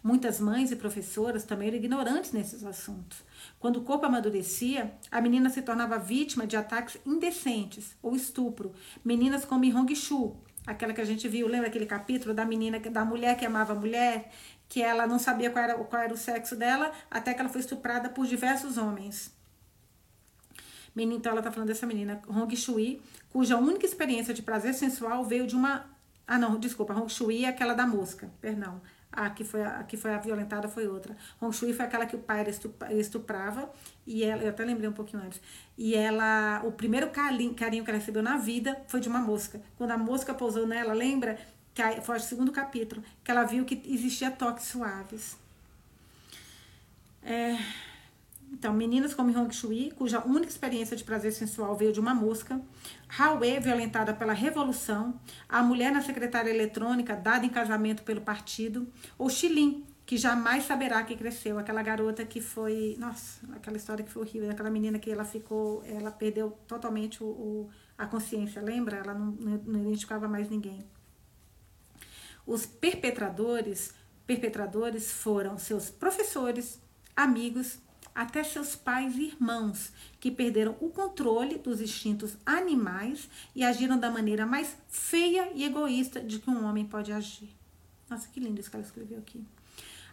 Muitas mães e professoras também eram ignorantes nesses assuntos. Quando o corpo amadurecia, a menina se tornava vítima de ataques indecentes ou estupro. Meninas como Hong Shu, aquela que a gente viu, lembra aquele capítulo da menina, da mulher que amava a mulher, que ela não sabia qual era, qual era o sexo dela, até que ela foi estuprada por diversos homens. Então ela está falando dessa menina, Hong Shui, cuja única experiência de prazer sensual veio de uma. Ah, não, desculpa, Hong Shui é aquela da mosca, perdão. A que foi a, a que foi a violentada foi outra. Hong Shui foi aquela que o pai estuprava e ela, eu até lembrei um pouquinho antes. E ela, o primeiro carinho, carinho que ela recebeu na vida foi de uma mosca. Quando a mosca pousou nela, lembra? Que foi o segundo capítulo, que ela viu que existia toques suaves. É, então, meninas como Hong Shui, cuja única experiência de prazer sensual veio de uma mosca. Haue, violentada pela revolução. A mulher na secretária eletrônica, dada em casamento pelo partido. Ou Xilin, que jamais saberá que cresceu. Aquela garota que foi. Nossa, aquela história que foi horrível. Aquela menina que ela ficou. Ela perdeu totalmente o, o a consciência, lembra? Ela não, não identificava mais ninguém. Os perpetradores, perpetradores foram seus professores, amigos até seus pais e irmãos, que perderam o controle dos instintos animais e agiram da maneira mais feia e egoísta de que um homem pode agir. Nossa, que lindo isso que ela escreveu aqui.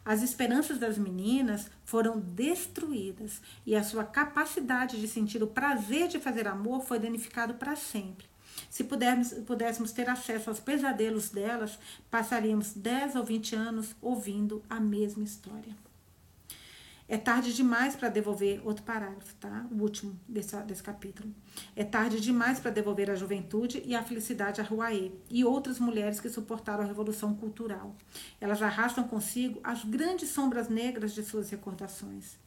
As esperanças das meninas foram destruídas e a sua capacidade de sentir o prazer de fazer amor foi danificado para sempre. Se pudermos, pudéssemos ter acesso aos pesadelos delas, passaríamos 10 ou 20 anos ouvindo a mesma história. É tarde demais para devolver outro parágrafo, tá? O último desse, desse capítulo. É tarde demais para devolver a juventude e a felicidade a Ruaê e outras mulheres que suportaram a revolução cultural. Elas arrastam consigo as grandes sombras negras de suas recordações.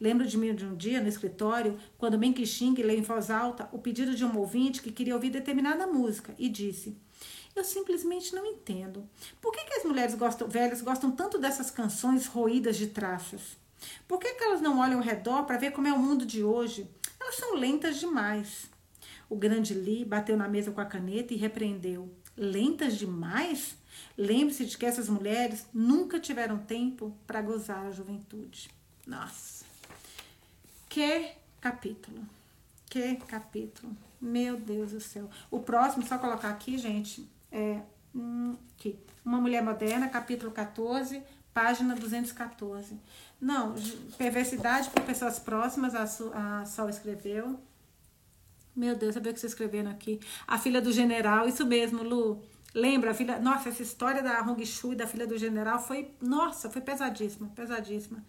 Lembro de mim de um dia no escritório, quando Menki Xing leu em voz alta o pedido de um ouvinte que queria ouvir determinada música e disse: eu simplesmente não entendo. Por que, que as mulheres gostam, velhas gostam tanto dessas canções roídas de traças? Por que, que elas não olham ao redor para ver como é o mundo de hoje? Elas são lentas demais. O grande Lee bateu na mesa com a caneta e repreendeu. Lentas demais? Lembre-se de que essas mulheres nunca tiveram tempo para gozar a juventude. Nossa. Que capítulo. Que capítulo. Meu Deus do céu. O próximo, só colocar aqui, gente, é hum, aqui. Uma Mulher Moderna, capítulo 14, página 214. Não, perversidade por pessoas próximas, a, a Sol escreveu. Meu Deus, sabe o que você escrevendo aqui? A filha do general, isso mesmo, Lu. Lembra, a filha. Nossa, essa história da Hong Shui, da filha do general, foi. Nossa, foi pesadíssima, pesadíssima.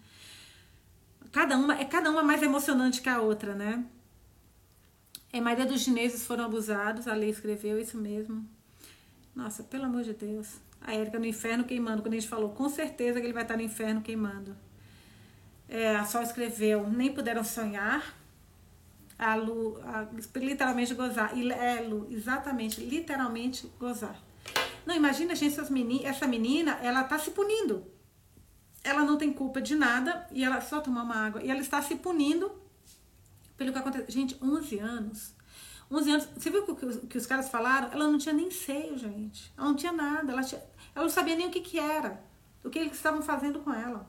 Cada uma, é cada uma mais emocionante que a outra, né? É, maioria dos chineses foram abusados, a lei escreveu isso mesmo. Nossa, pelo amor de Deus. A Érica no inferno queimando, quando a gente falou, com certeza que ele vai estar no inferno queimando. É, a Sol escreveu, nem puderam sonhar. A Lu, a, literalmente gozar. E, é, Lu, exatamente, literalmente gozar. Não, imagina, gente, meni, essa menina, ela tá se punindo. Ela não tem culpa de nada e ela só tomar uma água. E ela está se punindo pelo que aconteceu. Gente, 11 anos. 11 anos. Você viu o que, que, os caras falaram? Ela não tinha nem seio, gente. Ela não tinha nada. Ela, tinha, ela não sabia nem o que, que era. O que eles estavam fazendo com ela.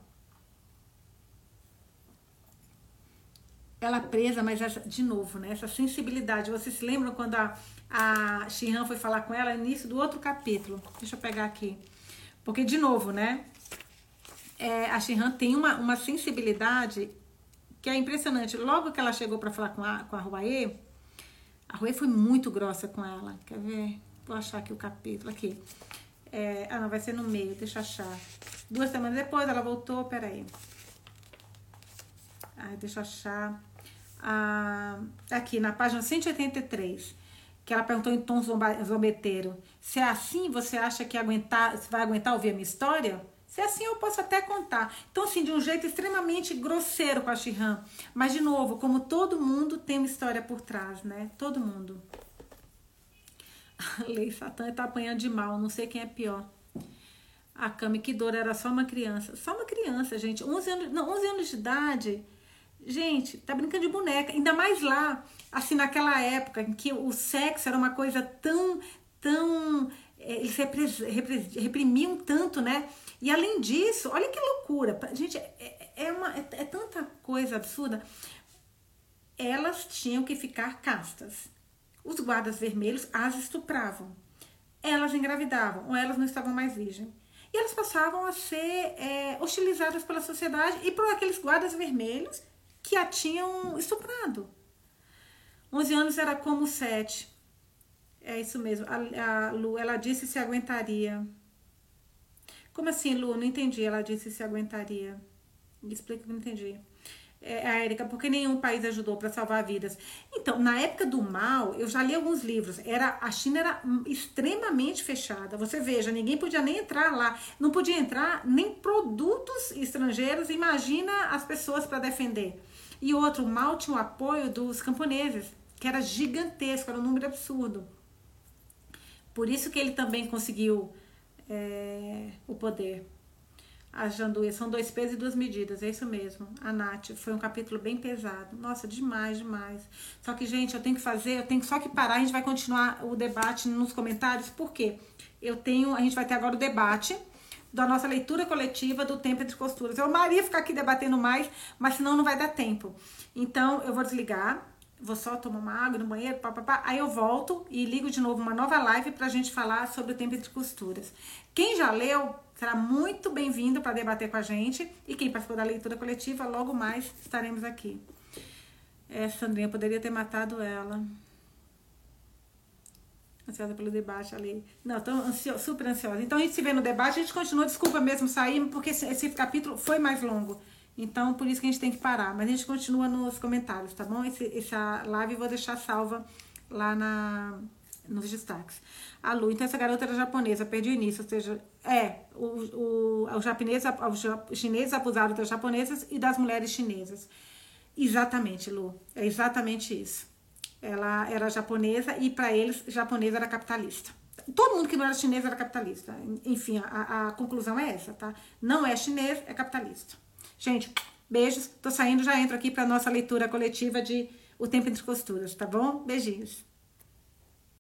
Ela presa, mas essa, de novo, né? Essa sensibilidade. Vocês se lembram quando a, a Shihan foi falar com ela no início do outro capítulo? Deixa eu pegar aqui. Porque, de novo, né? É, a Shihan tem uma, uma sensibilidade que é impressionante. Logo que ela chegou para falar com a, com a Huaê, a Huaê foi muito grossa com ela. Quer ver? Vou achar aqui o capítulo. Aqui. É, ah, não, vai ser no meio, deixa eu achar. Duas semanas depois ela voltou, peraí. Ai, deixa eu achar ah, aqui na página 183, que ela perguntou em tom zombeteiro: se é assim, você acha que aguentar, vai aguentar ouvir a minha história? Se é assim, eu posso até contar. Então, assim, de um jeito extremamente grosseiro com a Shihan. Mas, de novo, como todo mundo tem uma história por trás, né? Todo mundo. A Lei Satã tá apanhando de mal, não sei quem é pior. A Kami Kidora era só uma criança. Só uma criança, gente. 11 anos, não, 11 anos de idade Gente, tá brincando de boneca. Ainda mais lá, assim, naquela época em que o sexo era uma coisa tão, tão. É, eles reprimiam tanto, né? E além disso, olha que loucura. Gente, é, é, uma, é, é tanta coisa absurda. Elas tinham que ficar castas. Os guardas vermelhos as estupravam. Elas engravidavam, ou elas não estavam mais virgens. E elas passavam a ser é, hostilizadas pela sociedade e por aqueles guardas vermelhos que a tinham estuprado. 11 anos era como 7. É isso mesmo. A, a Lu, ela disse se aguentaria. Como assim, Lu? Não entendi. Ela disse se aguentaria. Explica que não entendi. É, a Érica, porque nenhum país ajudou para salvar vidas. Então, na época do mal, eu já li alguns livros. Era a China era extremamente fechada. Você veja, ninguém podia nem entrar lá, não podia entrar nem produtos estrangeiros. Imagina as pessoas para defender. E outro, mal tinha o apoio dos camponeses, que era gigantesco, era um número absurdo. Por isso que ele também conseguiu é, o poder a Janduia. São dois pesos e duas medidas, é isso mesmo. A Nath, foi um capítulo bem pesado. Nossa, demais, demais. Só que, gente, eu tenho que fazer, eu tenho só que parar, a gente vai continuar o debate nos comentários, por quê? Eu tenho, a gente vai ter agora o debate da nossa leitura coletiva do Tempo entre Costuras. Eu amaria ficar aqui debatendo mais, mas senão não vai dar tempo. Então, eu vou desligar, vou só tomar uma água no banheiro, papapá, aí eu volto e ligo de novo uma nova live pra gente falar sobre o Tempo entre Costuras. Quem já leu, será muito bem-vindo para debater com a gente. E quem participou da leitura coletiva, logo mais estaremos aqui. É, Sandrinha, poderia ter matado ela. Ansiosa pelo debate ali. Não, tô super ansiosa. Então a gente se vê no debate, a gente continua, desculpa mesmo sair, porque esse, esse capítulo foi mais longo. Então, por isso que a gente tem que parar. Mas a gente continua nos comentários, tá bom? Esse, essa live eu vou deixar salva lá na, nos destaques. A Lu, então essa garota era japonesa, perdi o início, ou seja, é, o, o, os, japoneses, os chineses abusaram das japonesas e das mulheres chinesas. Exatamente, Lu, é exatamente isso. Ela era japonesa e para eles, japonesa era capitalista. Todo mundo que não era chinês era capitalista. Enfim, a, a conclusão é essa, tá? Não é chinês, é capitalista. Gente, beijos. Tô saindo, já entro aqui para nossa leitura coletiva de O Tempo entre Costuras, tá bom? Beijinhos.